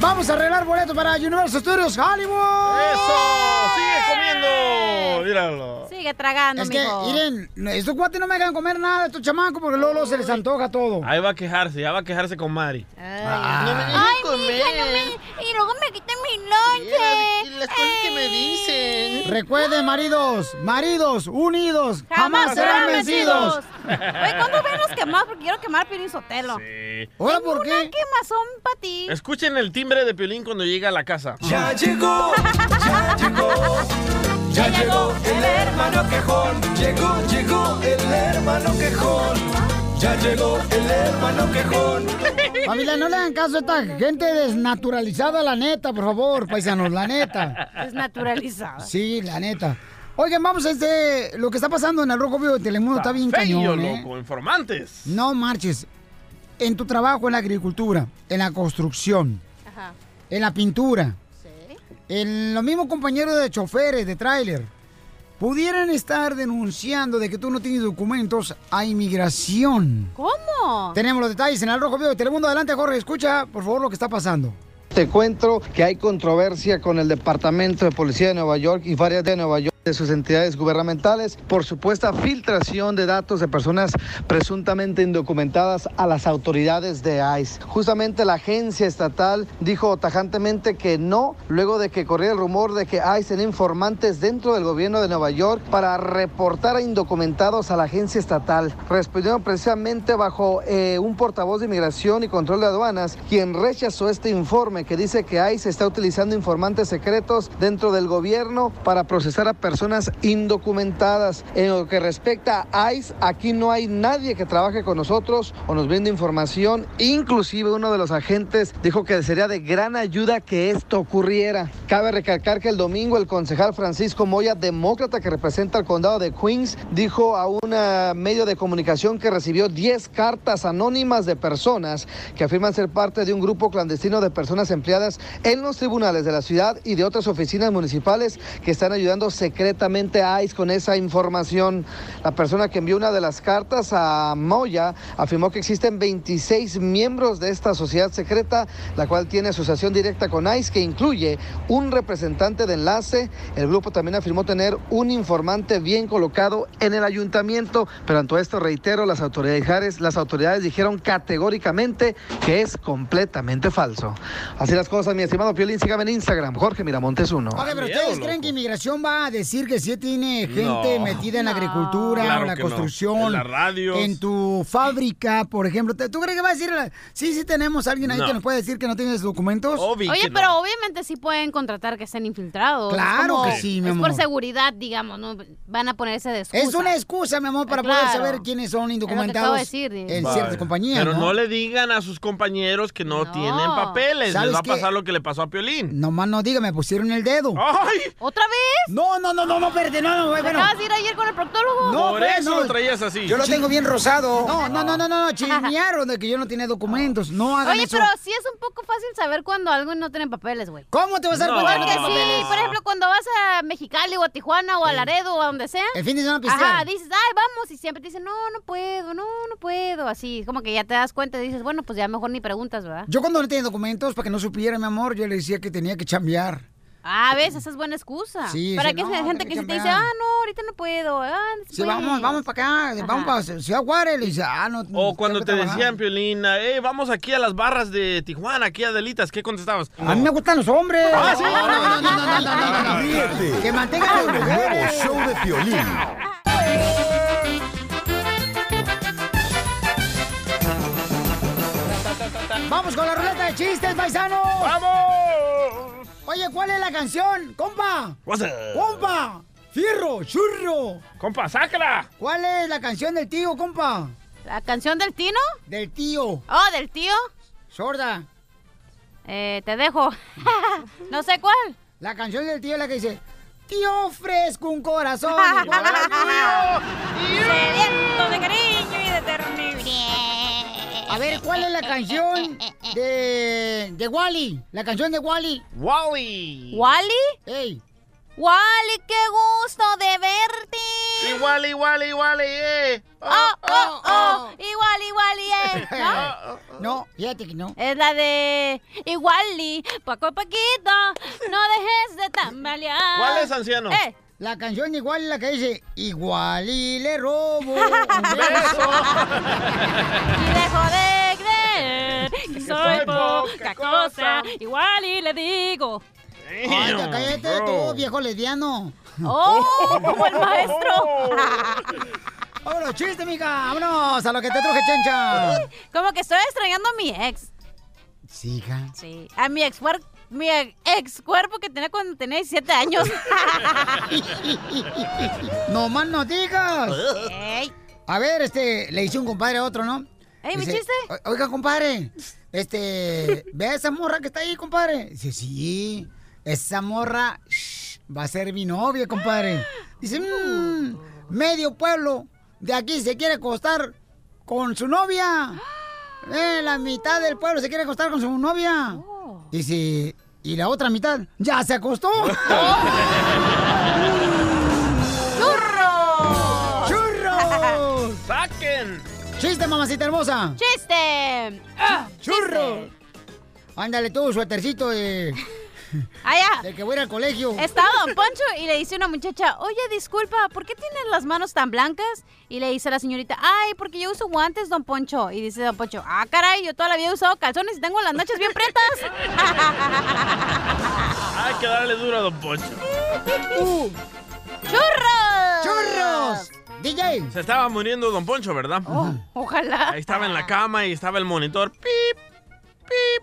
Vamos a arreglar boletos para Universal Studios Hollywood. ¡Eso! ¡Sigue comiendo! Míralo. Sigue tragando, Es que, miren, estos cuates no me dejan comer nada, estos chamacos, porque luego, luego se les antoja todo. Ahí va a quejarse, ya va a quejarse con Mari. Ah. Ay, mija, no me... Y luego me quitan mi lonche. las cosas que me dicen. Recuerden, maridos, maridos, unidos, Jamás serán vencidos. Oye, ¿cuándo ven los quemados? Porque quiero quemar a Piolín Sotelo. Sí. ¿Ahora por qué? Una quemazón para ti. Escuchen el timbre de Piolín cuando llega a la casa. Ya llegó, ya llegó, ya llegó el hermano quejón. Llegó, llegó el hermano quejón. Ya llegó el hermano quejón. Familia, no le hagan caso a esta gente desnaturalizada, la neta, por favor, paisanos, la neta. Desnaturalizada. Sí, la neta. Oigan, vamos a este, lo que está pasando en el Rojo Vivo de Telemundo está, bien Feo, cañón, ¿eh? loco, informantes. No marches. En tu trabajo en la agricultura, en la construcción, Ajá. en la pintura, en los mismos compañeros de choferes, de tráiler, pudieran estar denunciando de que tú no tienes documentos a inmigración. ¿Cómo? Tenemos los detalles en el Rojo Vivo de Telemundo. Adelante, Jorge, escucha, por favor, lo que está pasando. Te cuento que hay controversia con el Departamento de Policía de Nueva York y varias de Nueva York de sus entidades gubernamentales por supuesta filtración de datos de personas presuntamente indocumentadas a las autoridades de ICE. Justamente la agencia estatal dijo tajantemente que no, luego de que corría el rumor de que ICE tenía informantes dentro del gobierno de Nueva York para reportar a indocumentados a la agencia estatal. Respondieron precisamente bajo eh, un portavoz de inmigración y control de aduanas, quien rechazó este informe que dice que ICE está utilizando informantes secretos dentro del gobierno para procesar a personas indocumentadas. En lo que respecta a ICE, aquí no hay nadie que trabaje con nosotros o nos brinde información. Inclusive uno de los agentes dijo que sería de gran ayuda que esto ocurriera. Cabe recalcar que el domingo el concejal Francisco Moya, demócrata que representa el condado de Queens, dijo a un eh, medio de comunicación que recibió 10 cartas anónimas de personas que afirman ser parte de un grupo clandestino de personas empleadas en los tribunales de la ciudad y de otras oficinas municipales que están ayudando secretamente a ICE con esa información. La persona que envió una de las cartas a Moya afirmó que existen 26 miembros de esta sociedad secreta, la cual tiene asociación directa con ICE, que incluye un representante de enlace. El grupo también afirmó tener un informante bien colocado en el ayuntamiento, pero ante esto reitero, las autoridades, las autoridades dijeron categóricamente que es completamente falso. Así las cosas, mi estimado Piolín, sígame en Instagram, Jorge Miramontes 1. Ok, pero ¿ustedes creen que inmigración va a decir decir que sí tiene gente No. metida en la agricultura, Claro en la no. construcción, En las radios. en tu fábrica, por ejemplo? ¿Te- ¿Tú crees que va a decir, la- sí, sí tenemos alguien ahí No. que nos puede decir que no tienes documentos? Oye, pero obviamente sí pueden contratar que estén infiltrados. Es Claro como- que sí, mi Es amor. por seguridad, digamos, ¿no? Van a ponerse de excusa. Es una excusa, mi amor, para Claro. poder saber quiénes son acabo indocumentados de decir, en Vale. ciertas compañías, Pero ¿no? no le digan a sus compañeros que no, tienen papeles. Les ¿Sabes va a pasar lo que le pasó a Piolín. Nomás no diga, me pusieron el dedo. ¡Ay! ¿Otra vez? No, no, no, no, no, espérate, no, no, bueno. ¿Acabas de ir ayer con el proctólogo? No, Por pues, eso no. lo traías así. Yo lo tengo bien rosado. No, no, no, no, no, no, chismearon de que yo no tenía documentos. No hagan Oye, eso. pero sí es un poco fácil saber cuando algo no tiene papeles, güey. ¿Cómo te vas a dar No. cuenta que no Porque sí, papeles? por ejemplo, cuando vas a Mexicali o a Tijuana o a Laredo o a donde sea. El fin de semana pistear. Ajá, dices, ay, vamos, y siempre te dicen, no, no puedo, no, no puedo, así, como que ya te das cuenta y dices, bueno, pues ya mejor ni preguntas, ¿verdad? Yo cuando no tenía documentos, para que no supiera, mi amor, yo le decía que tenía que chambear. Ah, ves, esa es buena excusa. Sí, Para que no, gente que, se te dice, ah, no, ahorita no puedo. Ah, sí, vamos, vamos para acá, vamos para Ciudad Juárez. Ah, no, o cuando te decían, Piolina, eh, vamos aquí a las barras de Tijuana, aquí a Delitas, ¿qué contestabas? A mí me gustan los hombres. Ah, sí. No, no, no, no, no, no, Ríete. Que mantengan. El nuevo show de Piolín. ¡Vamos con la ruleta de chistes, paisanos! ¡Vamos! Oye, ¿cuál es la canción? ¡Compa! What's up? ¡Compa! ¡Fierro! ¡Churro! ¡Compa, sácala! ¿Cuál es la canción del tío, compa? ¿La canción del Tino? Del tío. Oh, del tío. Sorda. Eh, te dejo. no sé cuál. La canción del tío es la que dice... Tío ofrezco un corazón igual al tuyo". Sediento de cariño y de ternura. A ver, ¿cuál es la canción de, de Wally? La canción de Wally. ¡Wally! ¿Wally? ¡Ey! Wally, qué gusto de verte. Igual, igual, igual, eh. Oh, oh, oh. Igual, igual, eh. ¿No? No, fíjate que no. Es la de Iguali, Paco Paquito, no dejes de tambalear. ¿Cuál es, anciano? Eh, La canción igual es la que dice, igual y le robo un beso. y dejo de creer que soy poca cosa. Igual y le digo. Ay, ya cállate tú, viejo lesbiano. ¡Oh! Como el maestro. Vámonos, chiste, mija. Vámonos a lo que te truje, chencha. Como que estoy extrañando a mi ex. Sí, hija. Sí. A mi ex. Mi ex cuerpo que tenía cuando tenía 17 años. No más no digas. Ey. A ver, este, le hice un compadre a otro, ¿no? Ey, ¿mi chiste? "O- Oiga, compadre, este, ¿ve a esa morra que está ahí, compadre? Dice, sí, esa morra shh, va a ser mi novia, compadre. Dice, "Mm, medio pueblo de aquí se quiere acostar con su novia. Eh, la mitad del pueblo se quiere acostar con su novia. Dice, ¿y la otra mitad? ¡Ya se acostó! ¡Churro! ¡Churros! ¡Saquen! ¡Chiste, mamacita hermosa! ¡Chiste! Ah, ¡Churro! Ándale tú, suétercito de... Allá. Del que voy a ir al colegio. Estaba Don Poncho y le dice una muchacha, oye, disculpa, ¿por qué tienes las manos tan blancas? Y le dice la señorita, ay, porque yo uso guantes, Don Poncho. Y dice Don Poncho, ah, caray, yo toda la vida he usado calzones y tengo las nachas bien pretas. Hay que darle duro a Don Poncho. Uh, ¡Churros! ¡Churros! DJ. Se estaba muriendo Don Poncho, ¿verdad? Ojalá. Ahí estaba en la cama y estaba el monitor. ¡Pip! ¡Pip!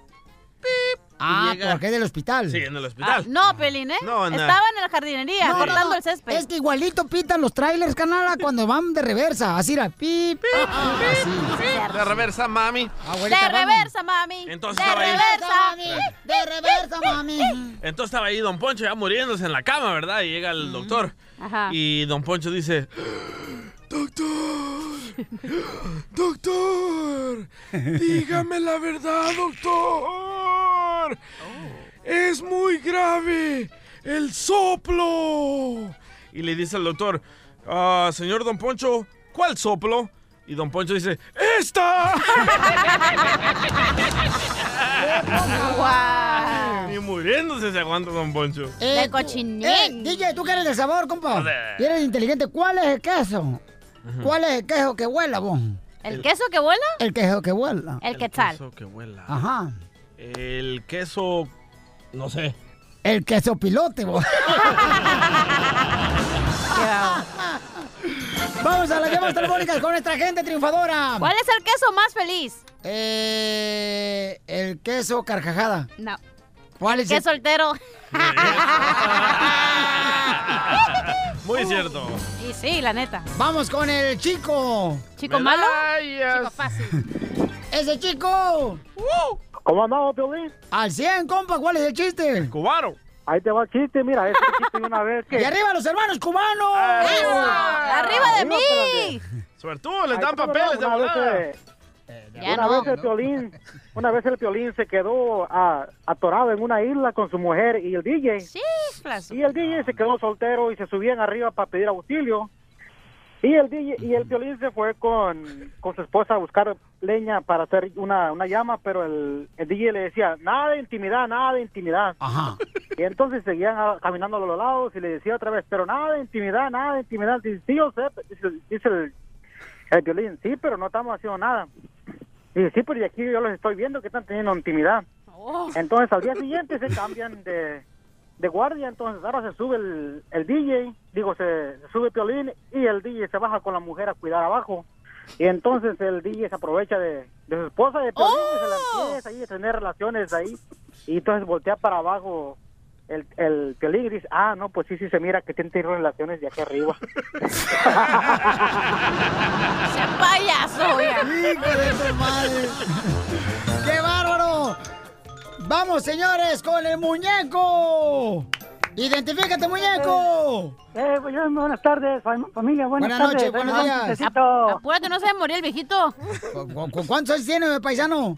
¡Pip! Ah, llega- porque es del hospital. Sí, en el Ah, hospital. no, Pelín, ¿eh? No, no. Estaba en la jardinería No, cortando el césped. Es que igualito pitan los trailers, canala, cuando van de reversa. Así era, pip, así. De reversa, mami. Abuelita, de reversa, mami. Entonces de reversa. De reversa, mami. Entonces estaba ahí Don Poncho ya muriéndose en la cama, ¿verdad? Y llega el doctor. Ajá. Y Don Poncho dice... Doctor, doctor, dígame la verdad, doctor. Es muy grave el soplo. Y le dice al doctor, "Ah, señor Don Poncho, ¿cuál soplo? Y Don Poncho dice, ¡Esta! Guau. Ni muriéndose se aguanta Don Poncho. Eh, De cochinín. Eh, DJ, tú que eres del sabor, compa. Y eres inteligente. ¿Cuál es el queso? ¿Cuál es el queso que vuela, vos? ¿El queso que vuela? El queso que vuela. El quetzal. queso que vuela. Ajá. El queso, no sé. El queso pilote, bo. Vamos a las llamas telefónicas con nuestra gente triunfadora. ¿Cuál es el queso más feliz? Eh, el queso carcajada. No. ¿Cuál es ¿Qué el- soltero? Muy cierto. y sí, la neta. Vamos con el chico. ¿Chico malo? Chico fácil. ¡Ese chico! ¿Cómo andamos, Piolín? Al 100, compa, ¿cuál es el chiste? Cubano. Ahí te va el chiste, mira, ese chiste de una vez que... ¡Y arriba los hermanos cubanos! ¡Eso! ¡Arriba de mí! Suertudo, les dan papeles de una vez, volada. eh, Ya una no. vez el Piolín, una vez el Piolín se quedó ah, atorado en una isla con su mujer y el DJ. Sí, plazo. Y el DJ se quedó soltero y se subían arriba para pedir auxilio. Y el DJ, y el Piolín se fue con, con su esposa a buscar leña para hacer una, una llama, pero el, el DJ le decía, nada de intimidad, nada de intimidad. Ajá. Y entonces seguían ah, caminando a los lados y le decía otra vez, pero nada de intimidad, nada de intimidad. Dice, sí, yo sé, dice, dice el, el violín, sí, pero no estamos haciendo nada. Dice, sí, pero y aquí yo los estoy viendo que están teniendo intimidad. Oh. Entonces al día siguiente se cambian de, de guardia, entonces ahora se sube el, el DJ, digo, se, se sube Piolín y el DJ se baja con la mujer a cuidar abajo. Y entonces el DJ se aprovecha de, de su esposa de Piolín y se la empieza ahí a tener relaciones ahí. Y entonces voltea para abajo el, el Piolín dice, ah, no, pues sí, sí se mira que tiene relaciones de aquí arriba. ¡Sea payaso, oiga! ¡Hijo de tu madre! ¡Qué bárbaro! ¡Vamos, señores, con el muñeco! ¡Identifícate, muñeco! Eh, buenas tardes, familia, Buenas noches, buenos días. Apúrate, no se va a morir el viejito. ¿Con, con cuántos años tiene, paisano?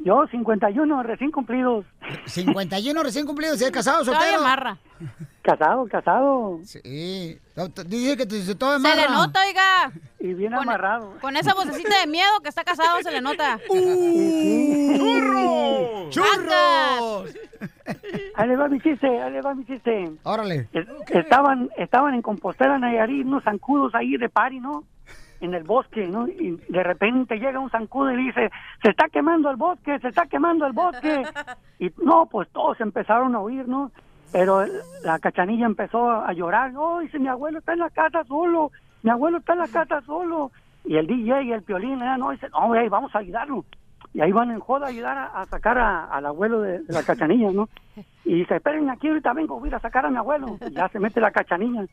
Yo, 51, recién cumplidos. 51 recién cumplidos, ¿es casado, soltero? Amarra. Casado, casado. Sí. Dice que te- todo Se le nota, oiga. Y bien Con- amarrado. Con esa vocecita de miedo que está casado se le nota. ¡Churros! ¡Churros! Ahí le va mi chiste, ahí le va mi chiste. Órale. Es- Estaban, estaban en Compostela, Nayarit, unos zancudos ahí de pari, ¿no? En el bosque, ¿no? Y de repente llega un zancudo y dice, se está quemando el bosque, se está quemando el bosque. Y no, pues todos empezaron a oír, ¿no? Pero la cachanilla empezó a llorar. Oh, dice, mi abuelo está en la casa solo, mi abuelo está en la casa solo. Y el DJ y el piolín, ¿eh? no, dice, no, vamos a ayudarlo. Y ahí van en joda a ayudar a, a sacar a- al abuelo de, de la cachanilla, ¿no? Y dice, esperen aquí, ahorita vengo, voy a ir a sacar a mi abuelo. Y ya se mete la cachanilla.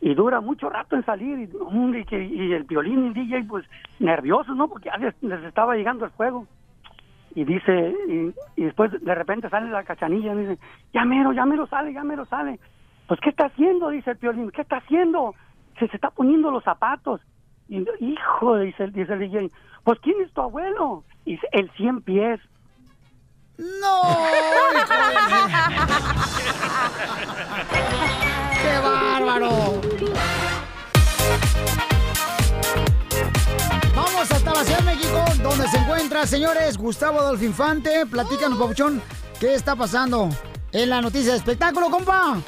Y dura mucho rato en salir. Y, y que- y el violín y el DJ, pues, nerviosos, ¿no? Porque ya les, les estaba llegando el fuego. Y dice, y, y después de repente sale la cachanilla y dice, ya mero, ya mero sale, ya mero sale. Pues, ¿qué está haciendo? Dice el violín, ¿qué está haciendo? Se, se está poniendo los zapatos. Y, hijo, dice, el- dice el DJ, pues, ¿quién es tu abuelo? Y dice, el cien pies. ¡No! ¡Qué bárbaro! Vamos hasta la Ciudad de México, donde se encuentra, señores, Gustavo Adolfo Infante. Platícanos, papuchón, ¿qué está pasando en la noticia de espectáculo, compa?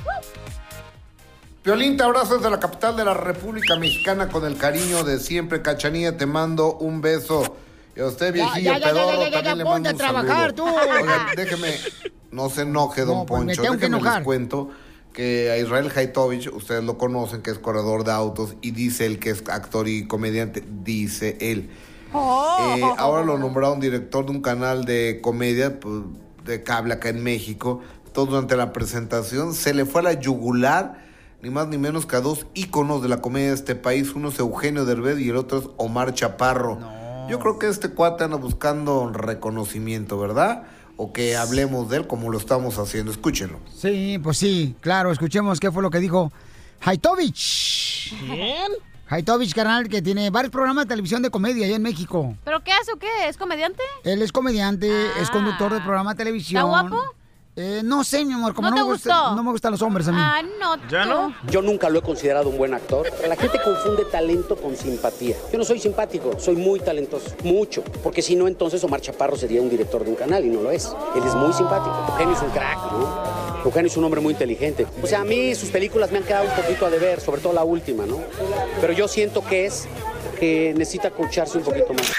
Violín, te abrazo desde la capital de la República Mexicana con el cariño de siempre. Cachanilla, te mando un beso. Y a usted, viejillo ya, ya, ya, ya, ya, ya, le ponte mando a un trabajar, saludo. tú. Oigan, déjeme, no se enoje, don No, pues, Poncho. déjeme les cuento que a Israel Haitovich, ustedes lo conocen, que es corredor de autos, y dice él que es actor y comediante, dice él. Eh, ahora lo nombraron director de un canal de comedia pues, de cable acá en México. Todo durante la presentación se le fue a la yugular, ni más ni menos que a dos íconos de la comedia de este país. Uno es Eugenio Derbez y el otro es Omar Chaparro. Yo creo que este cuate anda buscando reconocimiento, ¿verdad? O que hablemos de él como lo estamos haciendo. Escúchenlo. Sí, pues sí, claro, escuchemos qué fue lo que dijo Haitovich. ¿Quién? Haitovich, carnal, que tiene varios programas de televisión de comedia allá en México. ¿Pero qué hace o qué? ¿Es comediante? Él es comediante, es conductor de programa de televisión. ¿Está guapo? Eh, no sé, mi amor, como ¿No no, te me gusta- gustó? no me gustan los hombres a mí. Ah, no. tú. Yo nunca lo he considerado un buen actor. La gente confunde talento con simpatía. Yo no soy simpático, soy muy talentoso, mucho. Porque si no, entonces Omar Chaparro sería un director de un canal y no lo es. Él es muy simpático. Eugenio es un crack, ¿no? Eugenio es un hombre muy inteligente. O sea, a mí sus películas me han quedado un poquito a deber, sobre todo la última, ¿no? Pero yo siento que es que necesita coacharse un poquito más.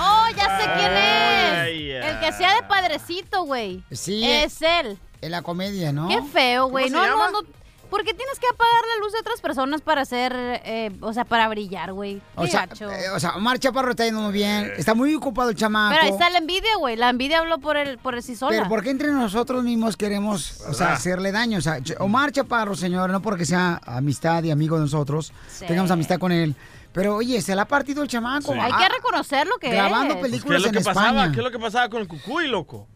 Oh, ya sé quién Ay, es. El que sea de padrecito, güey. Sí. Es él. En la comedia, ¿no? Qué feo, güey. ¿Cómo No, no, no. ¿Por qué tienes que apagar la luz de otras personas para hacer, eh, o sea, para brillar, güey? O sea, eh, o sea, Omar Chaparro está yendo muy bien. Está muy ocupado el chamaco. Pero ahí está la envidia, güey. La envidia habló por el, por el sí sola. Pero ¿por qué entre nosotros mismos queremos, o sea, ¿Verdad? hacerle daño? O sea, Omar Chaparro, señor, no porque sea amistad y amigo de nosotros, Sí. tengamos amistad con él. Pero oye, se la ha partido el chamaco. Hay Ah, que reconocer lo que grabando es. ¿Qué películas es lo en que pasaba? España. ¿Qué es lo que pasaba con el cucuy, loco?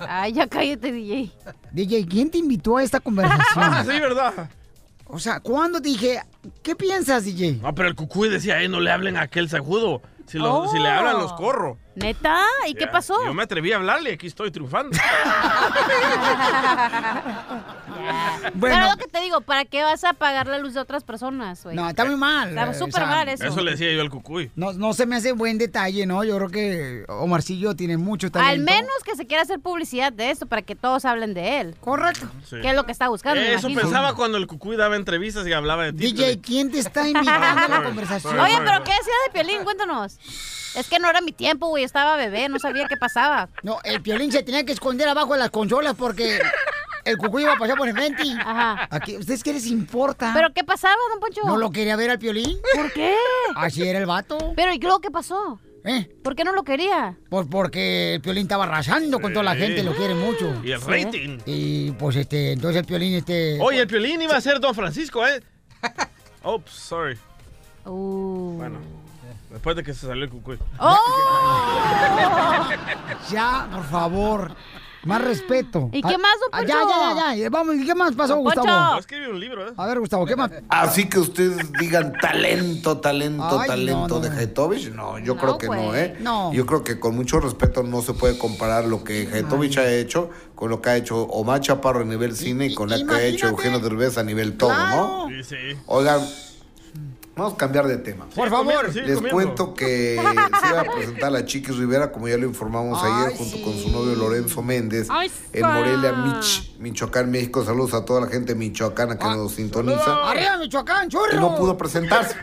Ay, ya cállate, DJ. DJ, ¿quién te invitó a esta conversación? Ah, sí, ¿verdad? O sea, ¿cuándo te dije, qué piensas, DJ? No, pero el cucuy decía, eh, no le hablen a aquel sajudo. Si, lo- Oh. si le hablan, los corro. ¿Neta? ¿Y qué pasó? Yo me atreví a hablarle, aquí estoy triunfando. Pero lo que te digo, ¿para qué vas a apagar la luz de otras personas, güey? No, está muy mal. Está eh, súper o sea, mal eso. Eso le decía yo al cucuy. No, no se me hace buen detalle, ¿no? Yo creo que Omarcillo tiene mucho talento. Al menos que se quiera hacer publicidad de esto para que todos hablen de él. Correcto. Sí. ¿Qué es lo que está buscando? Eso pensaba cuando el cucuy daba entrevistas y hablaba de ti. DJ, ¿quién te está invitando a la conversación? Oye, pero ¿qué decía de Piolín? Cuéntanos. Es que no era mi tiempo, güey. Estaba bebé, no sabía qué pasaba. No, el Piolín se tenía que esconder abajo de las consolas porque el cucuy iba a pasar por enfrente. Ajá. Aquí, ¿Ustedes qué les importa? ¿Pero qué pasaba, don Poncho? ¿No lo quería ver al Piolín? ¿Por qué? Así era el vato. Pero ¿y luego qué pasó? ¿Eh? ¿Por qué no lo quería? Pues porque el Piolín estaba arrasando con toda la gente, lo quiere mucho. Y el rating. Y pues este, entonces el Piolín este... Oye, el Piolín iba a ser Don Francisco, ¿eh? Oops, sorry. Uh. Bueno, después de que se salió el cucuy. ¡Oh! Ya, por favor. Más respeto. ¿Y qué más, don Ah, Ya, ya, ya, ya. Vamos, ¿y qué más pasó, Don Poncho. Gustavo? Escribir un libro, ¿eh? A ver, Gustavo, ¿qué más? Así que ustedes digan talento, talento, Ay, talento no, no. de Haitovich. No, yo No, creo que no. ¿eh? No. Yo creo que con mucho respeto no se puede comparar lo que Haitovich ha hecho con lo que ha hecho Omar Chaparro a nivel cine y con lo que ha hecho. Eugenio Derbez a nivel todo, ¿no? Sí, sí. Oigan, vamos a cambiar de tema. Por favor. Sí, Les comiendo. cuento que se iba a presentar la Chiquis Rivera, como ya lo informamos ayer, Ay, junto sí. con su novio Lorenzo Méndez, Ay, en. Morelia, Mich, Michoacán, México. Saludos a toda la gente michoacana que nos sintoniza. Arriba, Michoacán, churro. Que no pudo presentarse.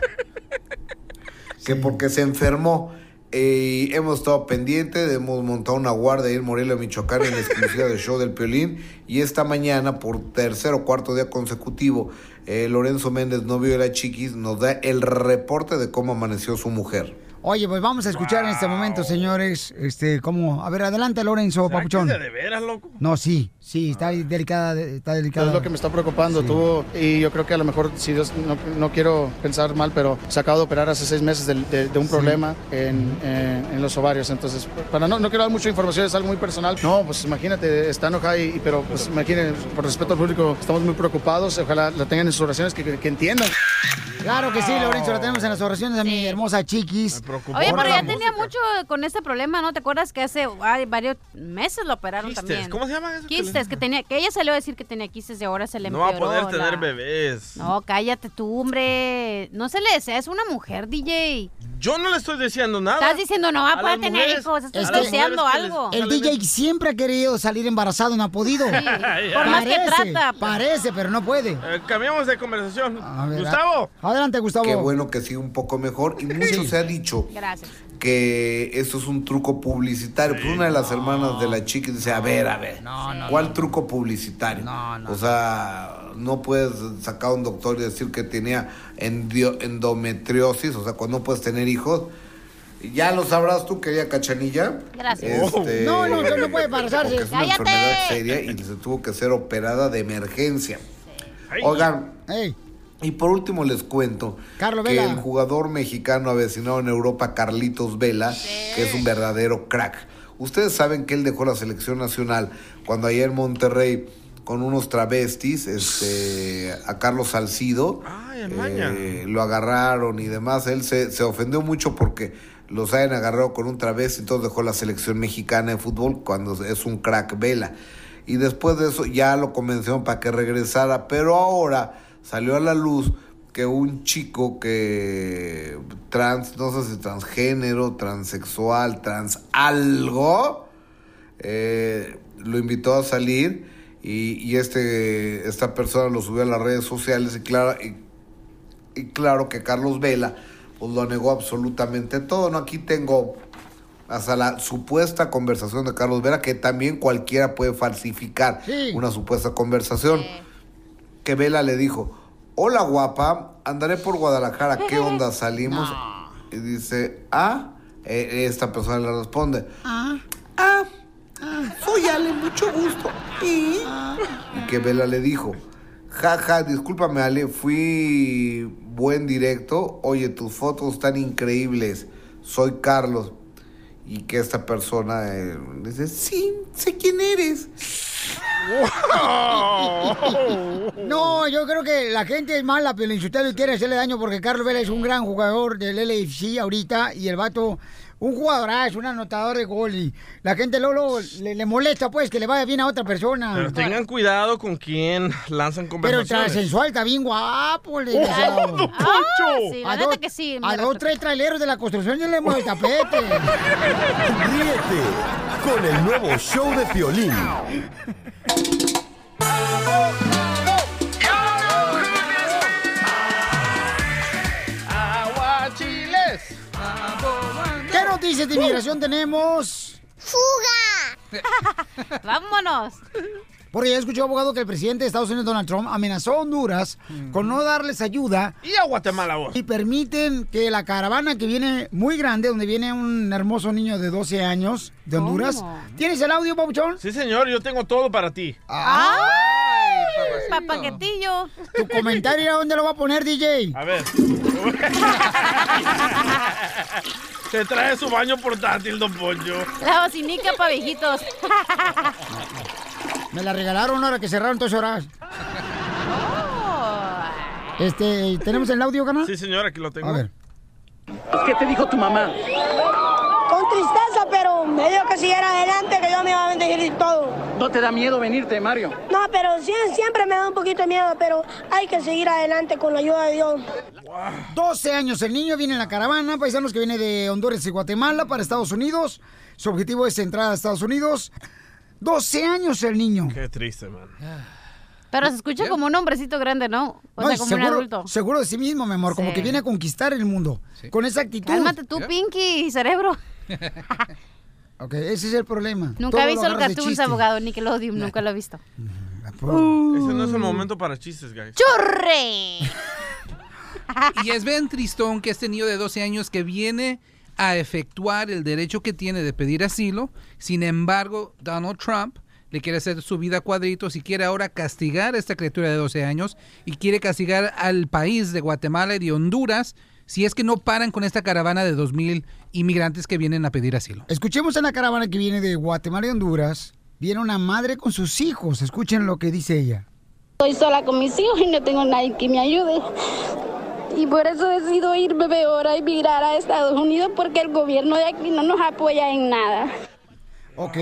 Que porque se enfermó. Eh, hemos estado pendientes, hemos montado una guardia ahí en Morelia, Michoacán, en la exclusiva del show del Piolín. Y esta mañana, por tercer o cuarto día consecutivo, eh, Lorenzo Méndez, novio de la chiquis, nos da el reporte de cómo amaneció su mujer. Oye, pues vamos a escuchar en este momento, señores, este, cómo... A ver, adelante, Lorenzo, ¿Será que papuchón. de veras, loco? No, sí, sí, está delicada, está delicada. Es lo que me está preocupando. Tuvo, y yo creo que a lo mejor, si Dios, no, no quiero pensar mal, pero se acaba de operar hace seis meses de, de un problema en, en- en los ovarios. Entonces, para no, no quiero dar mucha información, es algo muy personal. No, pues imagínate, está enojada, y, pero pues imagínate, por respeto al público, estamos muy preocupados. Ojalá la tengan en sus oraciones, que, que- que entiendan. Claro que sí, Lorenzo, la tenemos en las oraciones a mi hermosa chiquis. Oye, Por pero la ya tenía mucho con este problema, ¿no? ¿Te acuerdas que hace ay, varios meses lo operaron Quistes, también? ¿cómo se llama eso? Quistes, que tenía, que ella salió a decir que tenía quistes y ahora se le No va a poder tener la- bebés. No, cállate tú, hombre. No se le desea, es una mujer, DJ. Yo no le estoy diciendo nada. Estás diciendo no va a A poder tener mujeres- hijos, estás deseando algo. El DJ siempre ha querido salir embarazado no ha podido. Por más que trata. Parece, pero no puede. Eh, cambiamos de conversación. ver, Gustavo. Adelante, Gustavo. Qué bueno que siga un poco mejor. Y mucho se ha dicho Gracias. Que esto es un truco publicitario. Pues una de las hermanas de la chica dice, a ver, a ver, ¿cuál truco publicitario? O sea, no puedes sacar a un doctor y decir que tenía endometriosis, o sea, cuando no puedes tener hijos. Ya lo sabrás tú, querida Cachanilla. Gracias. Este, No, no, no, no puede. Porque es una ¡Cállate! enfermedad seria y se tuvo que ser operada de emergencia. Oigan, y por último les cuento Carlos que Vela. el jugador mexicano avecinado en Europa, Carlitos Vela, que es un verdadero crack. Ustedes saben que él dejó la selección nacional cuando allá en Monterrey con unos travestis, este, a Carlos Salcido, eh, lo agarraron y demás. Él se, se ofendió mucho porque los hayan agarrado con un travesti, entonces dejó la selección mexicana de fútbol cuando es un crack Vela. Y después de eso ya lo convencieron para que regresara, pero ahora salió a la luz que un chico que trans, no sé si transgénero, transexual, trans algo, eh, lo invitó a salir y, y este esta persona lo subió a las redes sociales y claro y, y claro que Carlos Vela pues lo negó absolutamente todo no aquí tengo hasta la supuesta conversación de Carlos Vera, que también cualquiera puede falsificar una supuesta conversación. Que Vela le dijo, hola guapa, andaré por Guadalajara, ¿qué onda salimos? Y dice, ah, Eh, esta persona le responde, Ah. Ah, soy Ale, mucho gusto. ¿Y? Y que Vela le dijo, jaja, discúlpame Ale, fui buen directo. Oye, tus fotos están increíbles. Soy Carlos. Y que esta persona eh, dice, sí, sé quién eres. No, yo creo que la gente es mala, pero y quiere hacerle daño porque Carlos Vela es un gran jugador del LFC ahorita y el vato, un jugadorazo, un anotador de gol y la gente luego le, le molesta pues que le vaya bien a otra persona. Pero tengan cuidado con quién lanzan Pero conversaciones. sensual, está bien guapo, le Ah, Poncho. Ah, sí, la A neta dos- que sí, A dos, tres traileros de la construcción ya le hemos el tapete. Ríete con el nuevo show de Piolín. ¿Qué noticias de inmigración tenemos? ¡Fuga! ¡Vámonos! Porque ya escuchó, abogado, que el presidente de Estados Unidos, Donald Trump, amenazó a Honduras con no darles ayuda. Y a Guatemala vos. Y permiten que la caravana que viene muy grande, donde viene un hermoso niño de 12 años de Honduras. ¿Cómo? ¿Tienes el audio, Pabuchón? Sí, señor, yo tengo todo para ti. ¡Ay! Papaquetillo. Tu comentario, ¿dónde lo va a poner, DJ? A ver. Se trae su baño portátil, don Poncho. La bocinica para viejitos. Me la regalaron ahora que cerraron dos horas. Este, ¿tenemos el audio, canal? Sí, señor, aquí lo tengo. A ver. ¿Qué te dijo tu mamá? Con tristeza, pero me dijo que siguiera adelante, que yo me iba a bendecir y todo. ¿No te da miedo venirte, Mario? No, pero sie- siempre me da un poquito de miedo, pero hay que seguir adelante con la ayuda de Dios. 12 años el niño viene en la caravana, paisanos que viene de Honduras y Guatemala para Estados Unidos. Su objetivo es entrar a Estados Unidos. 12 años el niño. Qué triste, man. Pero se escucha como un hombrecito grande, ¿no? O No, sea, como un seguro, adulto. seguro de sí mismo, mi amor, como que viene a conquistar el mundo. Con esa actitud. Cálmate tú, Pinky, cerebro. Ok, ese es el problema. Nunca Todo he visto el cartoon, abogado, Nickelodeon, nunca lo he visto. Ese no es el momento para chistes, guys. ¡Churre! Y es bien tristón que este niño de 12 años que viene a efectuar el derecho que tiene de pedir asilo, sin embargo, Donald Trump le quiere hacer su vida a cuadritos y quiere ahora castigar a esta criatura de 12 años y quiere castigar al país de Guatemala y de Honduras si es que no paran con esta caravana de 2.000 inmigrantes que vienen a pedir asilo. Escuchemos en la caravana que viene de Guatemala y Honduras. Viene una madre con sus hijos. Escuchen lo que dice ella. Estoy sola con mis hijos y no tengo nadie que me ayude. Y por eso decido irme peor a emigrar a Estados Unidos porque el gobierno de aquí no nos apoya en nada. Ok.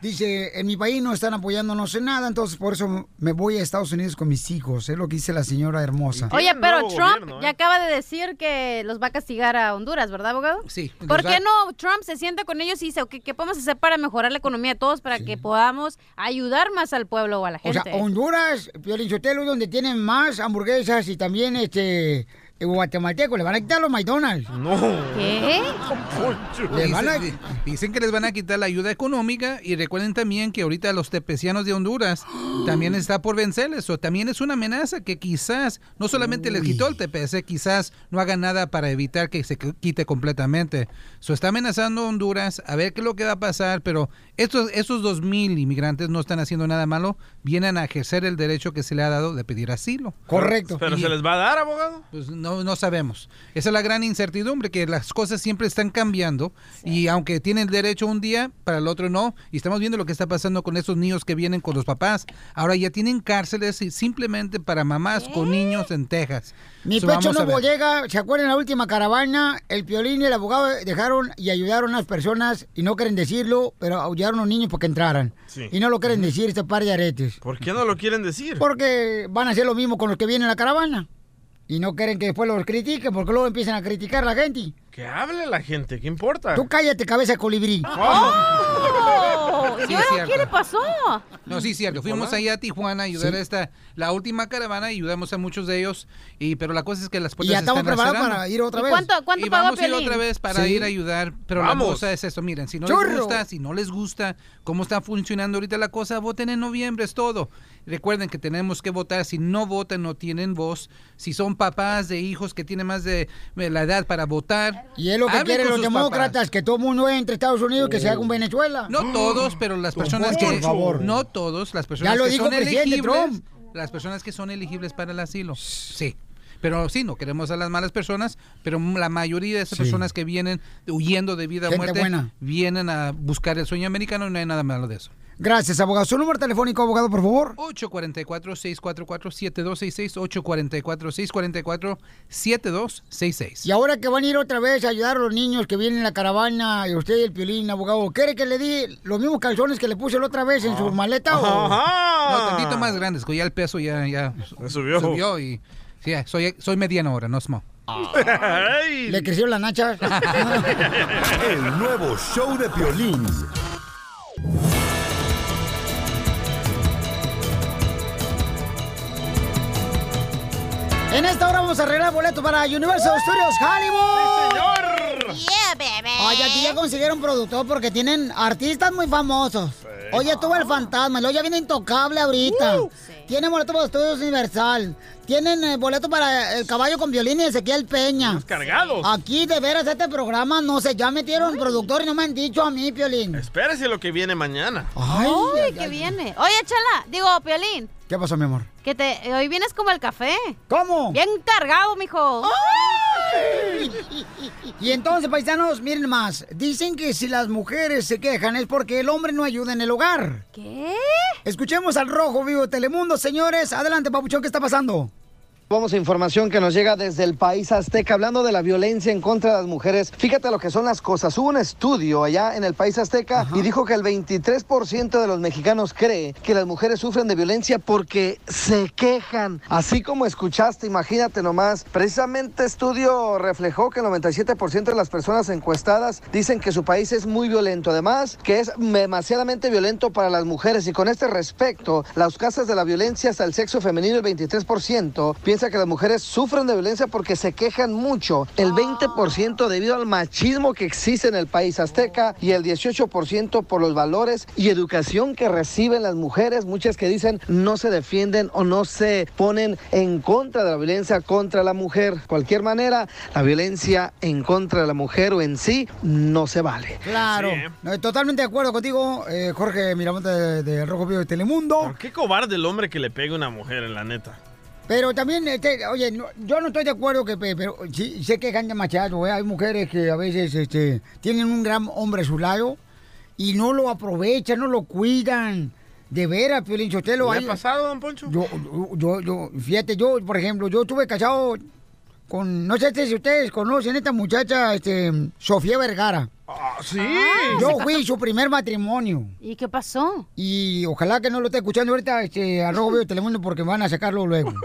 Dice, en mi país no están apoyándonos en nada, entonces por eso me voy a Estados Unidos con mis hijos. Es lo que dice la señora hermosa. Oye, pero Trump gobierno, ¿eh? ya acaba de decir que los va a castigar a Honduras, ¿verdad, abogado? Sí. ¿Por qué no Trump se sienta con ellos y dice, "Ok, ¿qué podemos hacer para mejorar la economía de todos, para que podamos ayudar más al pueblo o a la O gente? sea, Honduras, Piolichotelo, donde tienen más hamburguesas y también este guatemalteco, le van a quitar los McDonald's. No. ¿Qué? Le van a- Dicen, dicen que les van a quitar la ayuda económica y recuerden también que ahorita los tepecianos de Honduras también está por vencerles o también es una amenaza que quizás no solamente les quitó el TPS, quizás no hagan nada para evitar que se qu- quite completamente. So está amenazando a Honduras a ver qué es lo que va a pasar, pero estos esos dos mil inmigrantes no están haciendo nada malo, vienen a ejercer el derecho que se le ha dado de pedir asilo. Correcto. ¿Pero Y- se les va a dar, abogado? pues no, no sabemos. Esa es la gran incertidumbre, que las cosas siempre están cambiando y aunque tienen derecho un día, para el otro no. Y estamos viendo lo que está pasando con esos niños que vienen con los papás. Ahora ya tienen cárceles y simplemente para mamás con niños en Texas. Mi So, pecho no llega. ¿Se acuerdan la última caravana? El piolín y el abogado dejaron y ayudaron a las personas y no quieren decirlo, pero ayudaron a los niños para que entraran. Sí. Y no lo quieren decir este par de aretes. ¿Por qué no lo quieren decir? Porque van a hacer lo mismo con los que vienen a la caravana. Y no quieren que después los critiquen, porque luego empiezan a criticar a la gente. Que hable la gente, ¿qué importa? Tú cállate, cabeza de colibrí. ¡Oh! ¿Y Sí, qué le pasó? No, sí, cierto. Fuimos ahí a Tijuana a ayudar Sí. a esta, la última caravana, ayudamos a muchos de ellos, y pero la cosa es que las puertas ya estamos están preparados para ir otra ¿Y vez. cuánto- cuánto y pagó vamos a ir otra vez para Sí. ir a ayudar, pero Vamos. la cosa es eso, miren, si no les gusta, si no les gusta cómo está funcionando ahorita la cosa, voten en noviembre, es todo. Recuerden que tenemos que votar, si no votan no tienen voz, si son papás de hijos que tienen más de la edad para votar. Y es lo que quieren los demócratas, papás. que todo el mundo entre Estados Unidos, que se haga un Venezuela. No todos, pero las personas que por favor. no todos, las personas Ya lo que dijo son el presidente elegibles, Trump. las personas que son elegibles para el asilo. Sí. Pero sí, no queremos a las malas personas, pero la mayoría de esas Sí. personas que vienen huyendo de vida a muerte buena. vienen a buscar el sueño americano y no hay nada malo de eso. Gracias, abogado. Su número telefónico, abogado, por favor. 844-644-7266, 844-644-7266. Y ahora que van a ir otra vez a ayudar a los niños que vienen en la caravana y usted y el piolín, abogado, ¿quiere que le di los mismos calzones que le puse la otra vez en su maleta? o- No, tantito más grandes, que ya el peso ya, ya subió. subió y sí, soy, soy mediano ahora, no small. Le crecieron las nachas. El nuevo show de Piolín. En esta hora vamos a arreglar boleto para Universal Studios Hollywood. señor! Yeah, baby. Oye, aquí ya consiguieron productor porque tienen artistas muy famosos. Oye, estuvo el fantasma, luego ya viene Intocable ahorita. Tienen boleto para Estudios Universal. Tienen eh, boleto para el caballo con violín y Ezequiel Peña. cargados. Aquí, de veras, este programa, no sé, ya metieron productor y no me han dicho a mí, Piolín. Espérese lo que viene mañana. Ay, ay, que ay. viene. Oye, chala, digo, Piolín, ¿Qué pasó, mi amor? que te hoy vienes como el café. ¿Cómo? Bien cargado, mijo. Y entonces, paisanos, miren más. Dicen que si las mujeres se quejan es porque el hombre no ayuda en el hogar. ¿Qué? Escuchemos al Rojo Vivo de Telemundo, señores. Adelante, papuchón, ¿qué está pasando? Vamos a información que nos llega desde el país azteca, hablando de la violencia en contra de las mujeres. Fíjate lo que son las cosas. Hubo un estudio allá en el país azteca y dijo que el 23% de los mexicanos cree que las mujeres sufren de violencia porque se quejan. Así como escuchaste, imagínate nomás. Precisamente estudio reflejó que el 97% de las personas encuestadas dicen que su país es muy violento. Además, que es demasiadamente violento para las mujeres. Y con este respecto, las casas de la violencia hasta el sexo femenino, el 23%, piensa que las mujeres sufren de violencia porque se quejan mucho. El 20% debido al machismo que existe en el país azteca y el 18% por los valores y educación que reciben las mujeres. Muchas que dicen no se defienden o no se ponen en contra de la violencia contra la mujer. Cualquier manera, la violencia en contra de la mujer o en sí no se vale. Claro. Sí, ¿eh? No, Totalmente de acuerdo contigo, eh, Jorge Miramonte de, de Rojo Vivo de Telemundo. Qué cobarde el hombre que le pegue a una mujer, en la neta. Pero también, este, oye, no- yo no estoy de acuerdo que, pe- pero sí sé que gana machado, ¿eh? Hay mujeres que a veces este, tienen un gran hombre a su lado y no lo aprovechan, no lo cuidan. De veras, Piolín Sotelo. ¿Le ha pasado, don Poncho? Yo, yo, yo, yo- fíjate, yo, por ejemplo, yo estuve casado con, no sé si ustedes conocen esta muchacha, este, Sofía Vergara. Ah, sí. Yo fui su primer matrimonio. ¿Y qué pasó? Y ojalá que no lo esté escuchando ahorita este, a Rojo Vivo de Telemundo porque me van a sacarlo luego.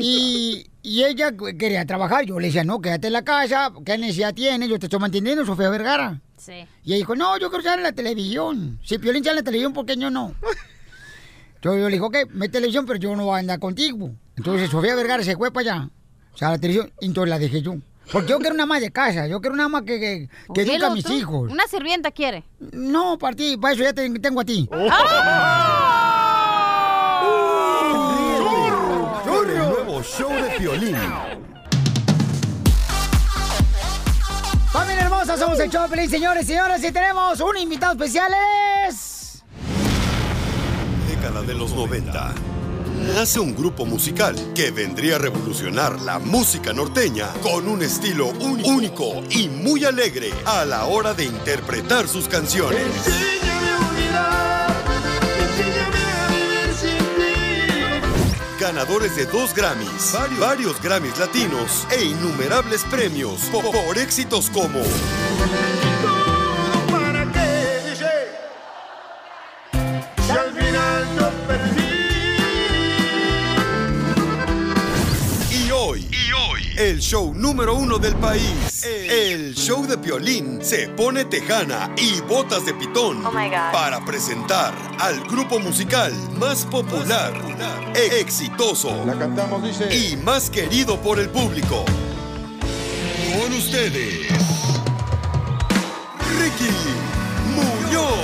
Y, y ella quería trabajar. Yo le decía, no, quédate en la casa. ¿Qué necesidad tiene? Yo te estoy manteniendo, Sofía Vergara. Sí. Y ella dijo, no, yo quiero estar en la televisión. Si Piolín sale en la televisión, ¿por qué yo no? Yo, yo le dije, ok, me televisión, pero yo no voy a andar contigo. Entonces Sofía Vergara se fue para allá. O sea, la televisión. Y entonces la dejé yo. Porque yo quiero una ama de casa. Yo quiero una ama que, que, que educa a mis tú- hijos. Una sirvienta quiere. No, para ti, para eso ya te- tengo a ti. Con el nuevo show de Piolín. Familia hermosa, somos el show de Pelín, señores y señores, y tenemos un invitado especial, es... Década de los 90. Nace un grupo musical que vendría a revolucionar la música norteña con un estilo ún- único y muy alegre a la hora de interpretar sus canciones. Ganadores de dos Grammys, varios, varios Grammys latinos e innumerables premios po- por, éxitos como el show número uno del país. El show de Piolín se pone tejana y botas de pitón Oh, my God. para presentar al grupo musical más popular, e- exitoso y más querido por el público. Con ustedes, Ricky Muñoz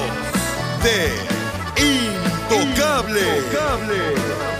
de Intocable. Intocable.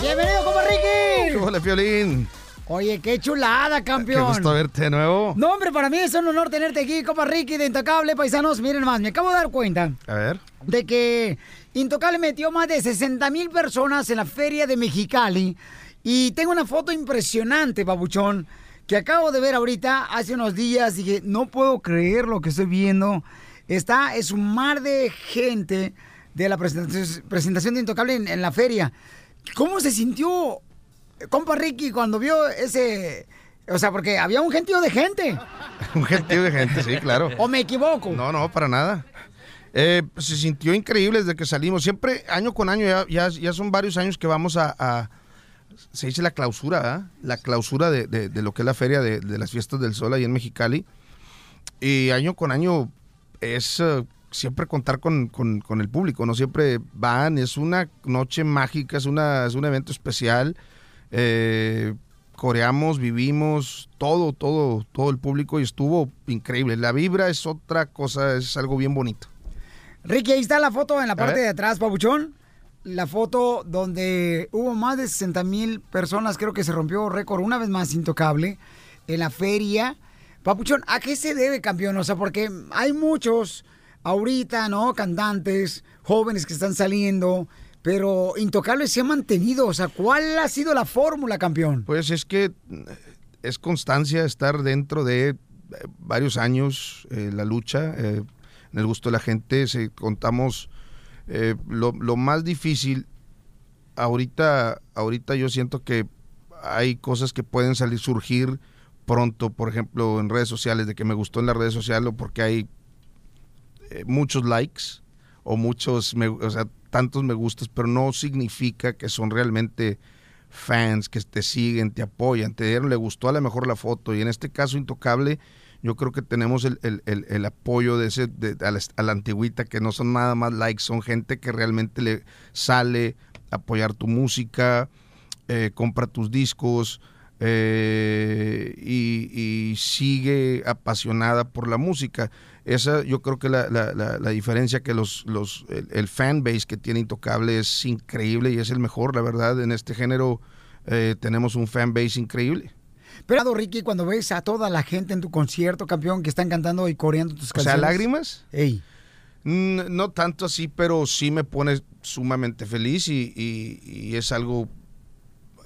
¡Bienvenido, compa Ricky! Hola, Piolín. Oye, qué chulada, Qué campeón. gusto verte de nuevo. No, hombre, para mí es un honor tenerte aquí, compa Ricky de Intocable, paisanos. Miren más, me acabo de dar cuenta A ver. de que Intocable metió más de 60 mil personas en la feria de Mexicali. Y tengo una foto impresionante, babuchón, que acabo de ver ahorita, hace unos días. Dije, no puedo creer lo que estoy viendo. Está, es un mar de gente de la presentación, presentación de Intocable en, en la feria. ¿Cómo se sintió, compa Ricky, cuando vio ese... O sea, porque había un gentío de gente. Un gentío de gente, sí, claro. ¿O me equivoco? No, no, para nada. Eh, se sintió increíble desde que salimos. Siempre, año con año, ya, ya, ya son varios años que vamos a, a- se dice la clausura, ¿verdad? La clausura de, de- de lo que es la feria de, de las fiestas del sol ahí en Mexicali. Y año con año es eh, siempre contar con, con- con el público, no siempre van, es una noche mágica, es, una, es un evento especial. Eh, coreamos, vivimos, todo, todo, todo el público y estuvo increíble. La vibra es otra cosa, es algo bien bonito. Ricky, ahí está la foto en la parte de atrás, Pabuchón. La foto donde hubo más de 60 mil personas, creo que se rompió récord una vez más intocable en la feria. Papuchón, ¿a qué se debe, campeón? O sea, porque hay muchos ahorita, ¿no? Cantantes, jóvenes que están saliendo, pero Intocable se ha mantenido. O sea, ¿cuál ha sido la fórmula, campeón? Pues es que eh, es constancia estar dentro de eh, varios años, eh, la lucha, en el gusto de la gente. Se, contamos eh, lo, lo más difícil. Ahorita, ahorita yo siento que hay cosas que pueden salir, surgir pronto, por ejemplo, en redes sociales, de que me gustó en las redes sociales o porque hay eh, muchos likes o muchos, me- o sea, tantos me gustas, pero no significa que son realmente fans que te siguen, te apoyan, te dieron, le gustó a lo mejor la foto y en este caso Intocable yo creo que tenemos el, el- el- apoyo de ese a, la, a antigüita que no son nada más likes, son gente que realmente le sale a apoyar tu música, eh, compra tus discos eh, y, sigue apasionada por la música. Esa yo creo que la, la- la- diferencia que los, los el, el fan base que tiene Intocable es increíble y es el mejor, la verdad, en este género eh, tenemos un fan base increíble. Pero, Ricky, cuando ves a toda la gente en tu concierto, campeón, que están cantando y coreando tus O canciones. sea, lágrimas. Ey. No tanto así, pero sí me pone sumamente feliz y, y- y es algo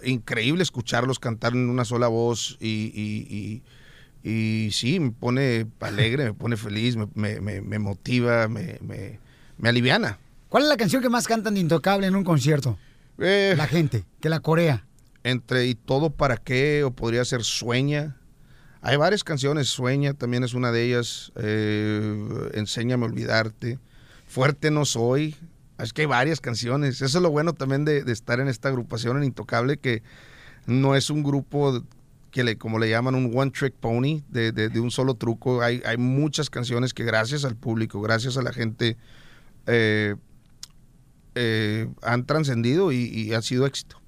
increíble escucharlos cantar en una sola voz y, sí, me pone alegre, me pone feliz, me, me- me- me motiva, me, me- me aliviana. ¿Cuál es la canción que más cantan de Intocable en un concierto? Eh, La gente, que la corea. Entre y todo para qué o podría ser sueña. Hay varias canciones sueña también es una de ellas eh, enséñame a olvidarte fuerte no soy. Es que hay varias canciones. Eso es lo bueno también de, estar en esta agrupación en Intocable que no es un grupo que le como le llaman un one trick pony de, de- de un solo truco. Hay, hay muchas canciones que gracias al público gracias a la gente eh, eh, han trascendido y, y ha sido éxito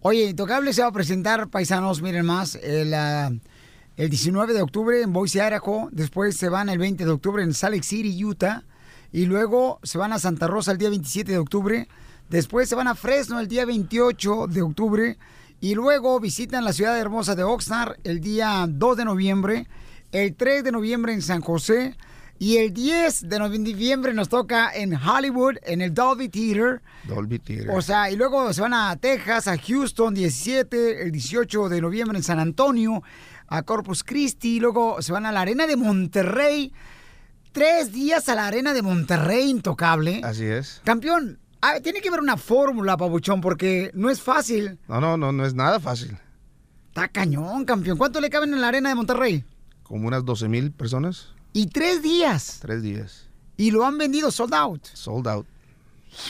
Oye, Intocable se va a presentar, paisanos, miren más, el, ah, el 19 de octubre en Boise, Idaho. Después se van el 20 de octubre en Salt Lake City, Utah. Y luego se van a Santa Rosa el día 27 de octubre. Después se van a Fresno el día 28 de octubre. Y luego visitan la ciudad hermosa de Oxnard el día 2 de noviembre. El 3 de noviembre en San José. Y el 10 de noviembre nos toca en Hollywood, en el Dolby Theater. Dolby Theater. O sea, y luego se van a Texas, a Houston, 17, el 18 de noviembre en San Antonio, a Corpus Christi, y luego se van a la Arena de Monterrey. Tres días a la Arena de Monterrey, intocable. Así es. Campeón, ah, tiene que haber una fórmula, Pabuchón, porque no es fácil. No, no, no, no es nada fácil. Está cañón, campeón. ¿Cuánto le caben en la arena de Monterrey? Como unas 12 mil personas. Y tres días. Tres días. Y lo han vendido sold out. Sold out.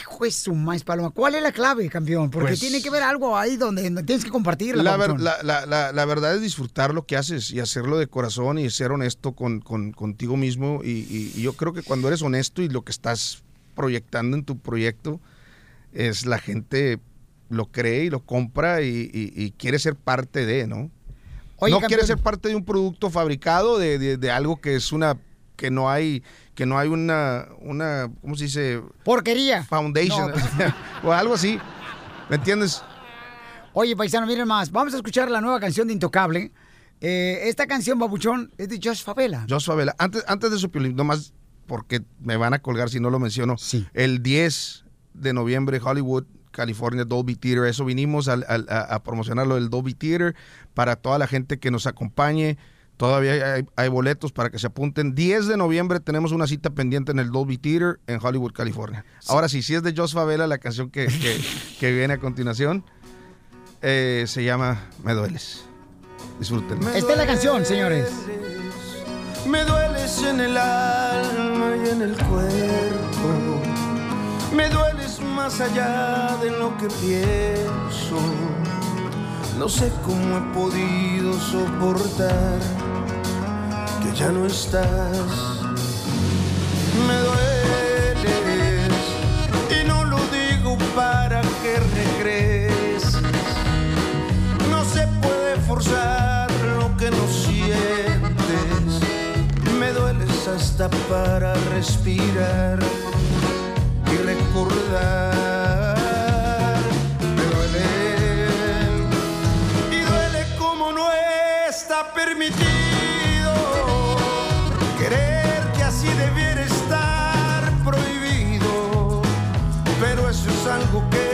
Hijo de su maíz, Paloma. ¿Cuál es la clave, campeón? Porque Pues- tiene que ver algo ahí donde tienes que compartirla. La, ver- papuchón. la- la- la- la verdad es disfrutar lo que haces y hacerlo de corazón y ser honesto con, con- contigo mismo. Y, y- y yo creo que cuando eres honesto y lo que estás proyectando en tu proyecto, es la gente lo cree y lo compra y, y- y quiere ser parte de, ¿no? Oye, no campeón. quiere ser parte de un producto fabricado, de, de- de algo que es una que no hay que no hay una una ¿cómo se dice? Porquería. Foundation No, o algo así. ¿Me entiendes? Oye, paisano, miren más. Vamos a escuchar la nueva canción de Intocable. Eh, esta canción, babuchón, es de Josh Favela. Josh Favela. Antes, antes de eso, Piolín, nomás porque me van a colgar si no lo menciono. El 10 de noviembre, Hollywood, California, Dolby Theater. Eso vinimos a, a promocionarlo del Dolby Theater para toda la gente que nos acompañe. Todavía hay, hay boletos para que se apunten. 10 de noviembre tenemos una cita pendiente en el Dolby Theater en Hollywood, California. Ahora sí, si es de Josh Favela, la canción que, que- que viene a continuación eh, se llama Me Dueles. Disfrútenla. Esta es la canción, señores. Me dueles en el alma y en el cuerpo. Me dueles más allá de lo que pienso. No sé cómo he podido soportar que ya no estás. Me dueles y no lo digo para que regreses. No se puede forzar lo que no sientes. Me dueles hasta para respirar y recordar. Me duele y duele como no está permitido querer que así debiera estar prohibido. Pero eso es algo que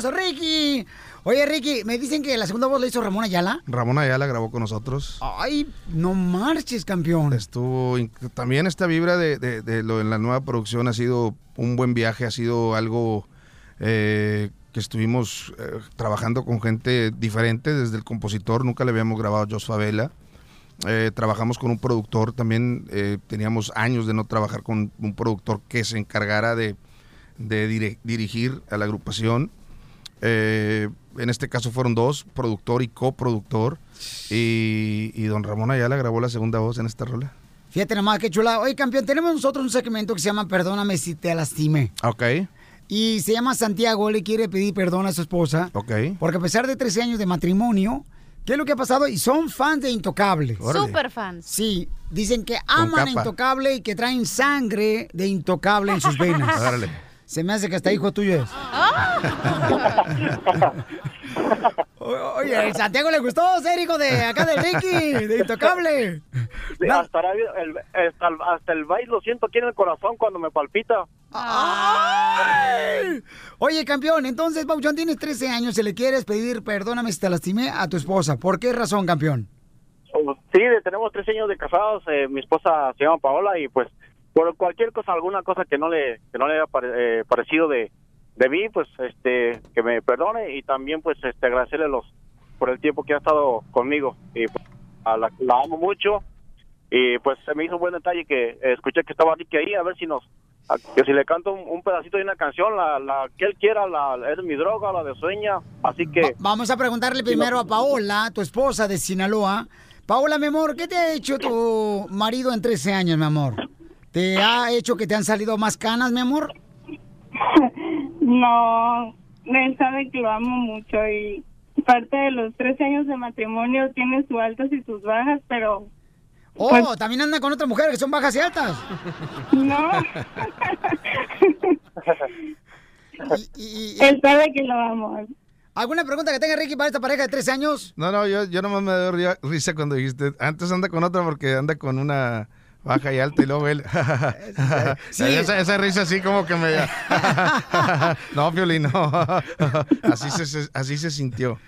Ricky. Oye, Ricky, me dicen que la segunda voz la hizo Ramón Ayala. Ramón Ayala grabó con nosotros. Ay, no marches, campeón. Estuvo también esta vibra de, de- de lo en la nueva producción ha sido un buen viaje, ha sido algo eh, que estuvimos eh, trabajando con gente diferente desde el compositor, nunca le habíamos grabado a Jos Favela. Eh, trabajamos con un productor también, teníamos años de no trabajar con un productor que se encargara de, dirigir a la agrupación. Eh, en este caso fueron dos, productor y coproductor. Y, y don Ramón Ayala grabó la segunda voz en esta rola. Fíjate nomás, qué chula. Oye, campeón, tenemos nosotros un segmento que se llama Perdóname si te lastimé. Ok, Y se llama Santiago, le quiere pedir perdón a su esposa. ok. Porque a pesar de 13 años de matrimonio, ¿qué es lo que ha pasado? Y son fans de Intocable. Super fans. Sí, dicen que aman a. Intocable y que traen sangre de Intocable en sus venas. Órale. Se me hace que hasta hijo tuyo es. Oye, a Santiago le gustó ser hijo de acá de Ricky, de Intocable. Sí, hasta, el, hasta, el, hasta el baile lo siento aquí en el corazón cuando me palpita. Ay. Oye, campeón, entonces, Pauchón, tienes 13 años, se le quieres pedir perdóname si te lastimé a tu esposa. ¿Por qué razón, campeón? Sí, de- tenemos tres años de casados. eh, mi esposa se llama Paola y pues por cualquier cosa, alguna cosa que no le que no le haya pare- eh, parecido de, de mí, pues este que me perdone y también pues este agradecerle los por el tiempo que ha estado conmigo y pues, a la, la amo mucho y pues se me hizo un buen detalle que escuché que estaba Ricky ahí a ver si nos a- que si le canto un, un pedacito de una canción la, la que él quiera la es mi droga la de sueña así que Vamos a preguntarle primero a Paola, tu esposa de Sinaloa. Paola, mi amor, ¿qué te ha hecho tu marido en 13 años, mi amor? ¿Te ha hecho que te han salido más canas, mi amor? No, él sabe que lo amo mucho y parte de los 13 años de matrimonio tiene sus altas y sus bajas, pero Oh, Pues- también anda con otras mujeres que son bajas y altas. no, Y- y- él sabe que lo amo. ¿Alguna pregunta que tenga Ricky para esta pareja de 13 años? No, no, yo, yo nomás me doy ri- risa cuando dijiste, antes anda con otra porque anda con una baja y alta y luego él. Sí. esa, esa risa así como que me... no, Piolín, no. así, se, así se sintió.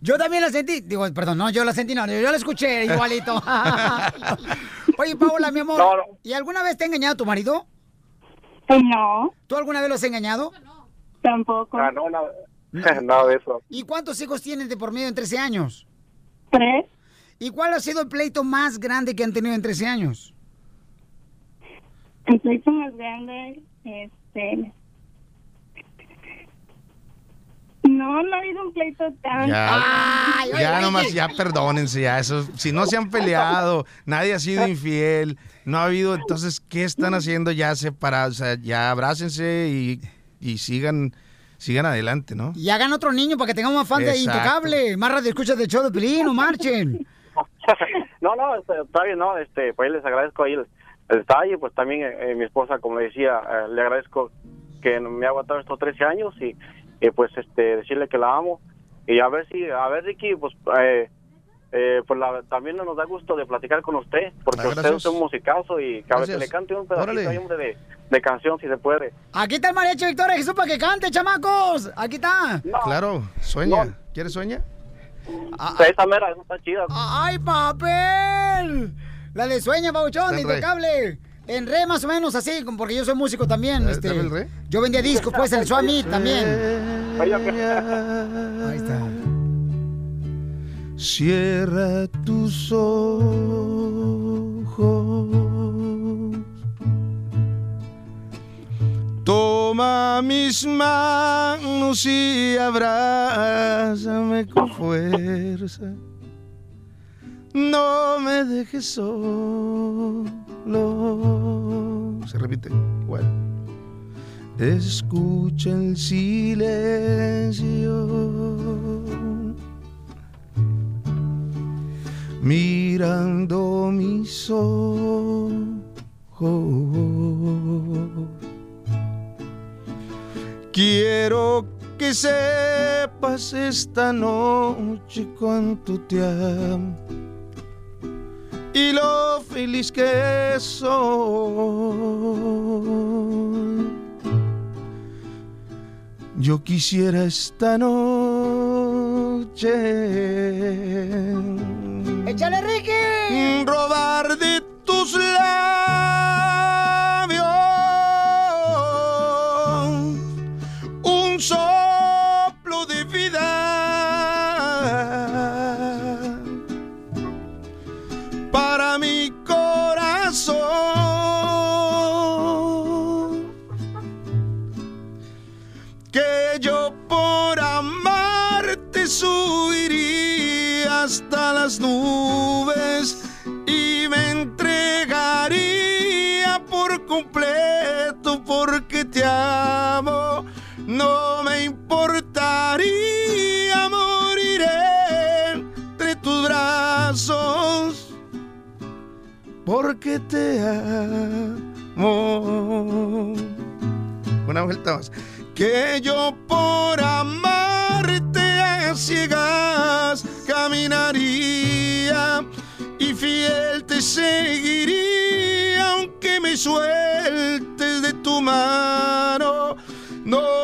Yo también la sentí. Digo, perdón, no, yo la sentí, no, yo la escuché igualito. Oye, Paola, mi amor, No, no. ¿y alguna vez te ha engañado tu marido? No. ¿Tú alguna vez lo has engañado? Tampoco. Ah, no, nada, nada de eso ¿Y cuántos hijos tienes de por medio en 13 años? Tres. ¿Y cuál ha sido el pleito más grande que han tenido en 13 años? El pleito más grande, este... No, no ha habido un pleito tan... Ya, ya nomás, ya perdónense, ya eso. Si no se han peleado, nadie ha sido infiel, no ha habido, entonces, ¿qué están haciendo? Ya separados, o sea, ya abrácense y, y sigan, sigan adelante, ¿no? Y hagan otro niño para que tengamos más fans de. Intocable. Más radio escuchas del show de Pelín, no marchen. no, no, este, está bien, no, este, pues les agradezco ahí el, el detalle, pues también eh, eh, mi esposa, como le decía, eh, le agradezco que me ha aguantado estos 13 años y, y, pues este decirle que la amo y a ver si, a ver Ricky, pues eh, eh, pues la- también nos da gusto de platicar con usted, porque Ah, usted es un musicazo y que a Gracias. le cante un pedacito ahí, hombre, de, de canción si se puede. Aquí está el mariachi Victoria Jesús para que cante, chamacos. Aquí está. Claro, sueña. ¿Quieres sueña? esa mera, esa está chida. ¡Ay, papel! La de sueña, Pauchón, de en re. intocable. En re, más o menos así, porque yo soy músico también. ¿Eh, Este, el re? Yo vendía discos, pues, el Suami también. Ahí está. Cierra tus ojos. Toma mis manos y abrázame con fuerza. No me dejes solo. Se repite igual. Escucha el silencio. Mirando mis ojos. Quiero que sepas esta noche cuánto te amo y lo feliz que soy. Yo quisiera esta noche. ¡Échale, Ricky! Robar de tus labios porque te amo. Una vuelta más. Que yo por amarte a ciegas caminaría y fiel te seguiría aunque me sueltes de tu mano. No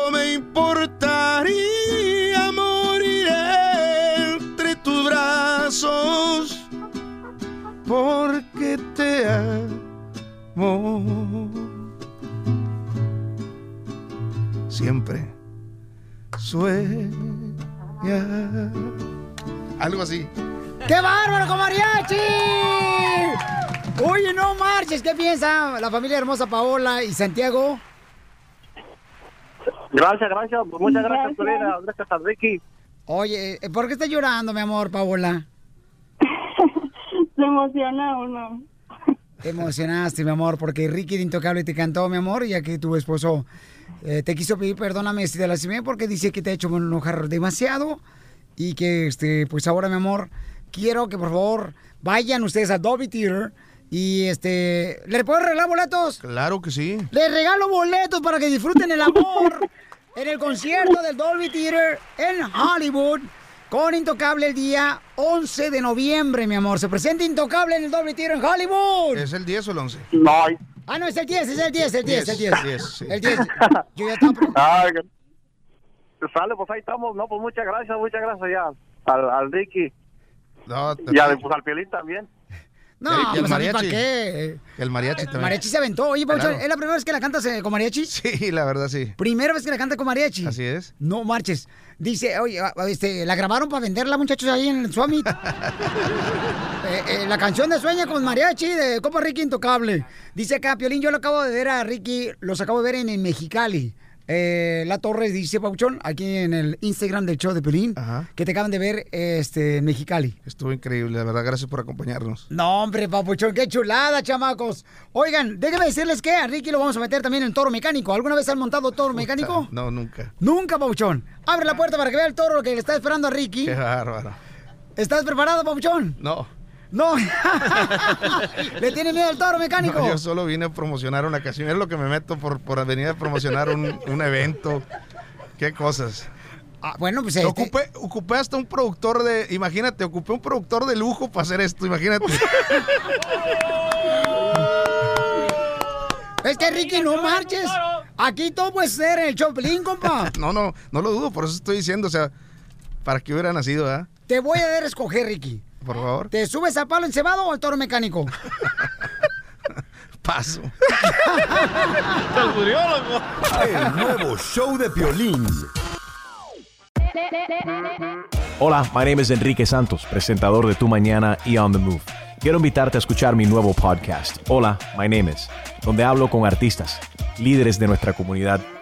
Siempre sueña. Algo así. ¡Qué bárbaro con mariachi! Oye, no marches, ¿qué piensa la familia hermosa Paola y Santiago? Gracias, gracias. Muchas gracias, Gracias. Gracias a Ricky. Oye, ¿por qué estás llorando, mi amor, Paola? Se emociona uno. Te emocionaste, mi amor, porque Ricky de Intocable te cantó, mi amor, ya que tu esposo eh, te quiso pedir perdóname si te lastimé porque dice que te ha hecho enojar demasiado y que, este, pues ahora, mi amor, quiero que por favor vayan ustedes a Dolby Theater y, este, ¿le puedo regalar boletos? Claro que sí. Les regalo boletos para que disfruten el amor en el concierto del Dolby Theater en Hollywood con Intocable el día 11 de noviembre, mi amor. Se presenta Intocable en el Dolby Theater en Hollywood. ¿Es el 10 o el 11? No. Ah, no, es el 10, es el 10, el 10, el 10. 10, sí. El 10. Yo ya estaba... Ay, que- Sale, pues ahí estamos. No, pues muchas gracias, muchas gracias ya al, al Ricky. No, Y al, pues, al Piolín también. No, ¿Y el pues, ¿a mí mariachi? ¿para qué? El mariachi El también. mariachi se aventó. Oye, Pauchón, Claro. ¿es la primera vez que la cantas eh, con mariachi? Sí, la verdad sí. Primera vez que la canta con mariachi. Así es. No marches. Dice, oye, ah, este, la grabaron para venderla, muchachos, ahí en el Summit. Eh, eh, la canción de Sueña con mariachi de Copa Ricky Intocable. Dice acá, Piolín, yo lo acabo de ver a Ricky, los acabo de ver en, en Mexicali. Eh, la Torres dice, Pauchón, aquí en el Instagram del show de Piolín, que te acaban de ver este, en Mexicali. Estuvo increíble, la verdad. Gracias por acompañarnos. No, hombre, papuchón, qué chulada, chamacos. Oigan, déjenme decirles que a Ricky lo vamos a meter también en toro mecánico. ¿Alguna vez han montado toro mecánico? No, nunca. Nunca, papuchón. Abre la puerta para que vea el toro que le está esperando a Ricky. Qué bárbaro. ¿Estás preparado, papuchón? No. No. ¿Le tiene miedo al toro mecánico? No, yo solo vine a promocionar una canción. Es lo que me meto por, por venir a promocionar un, un evento. Qué cosas. Ah, bueno, pues este- ocupé, ocupé hasta un productor de. Imagínate, ocupé un productor de lujo para hacer esto. Imagínate. Es que Ricky, no marches. Aquí todo puede ser el Choplin, compa. no, no, no lo dudo. Por eso estoy diciendo, o sea, para que hubiera nacido, ¿verdad? Te voy a dar a escoger, Ricky. Por favor. ¿Te subes al palo encebado o al toro mecánico? Paso. El nuevo show de Piolín. Hola, my name is Enrique Santos, presentador de Tu Mañana y On the Move. Quiero invitarte a escuchar mi nuevo podcast, Hola, my name is, donde hablo con artistas, líderes de nuestra comunidad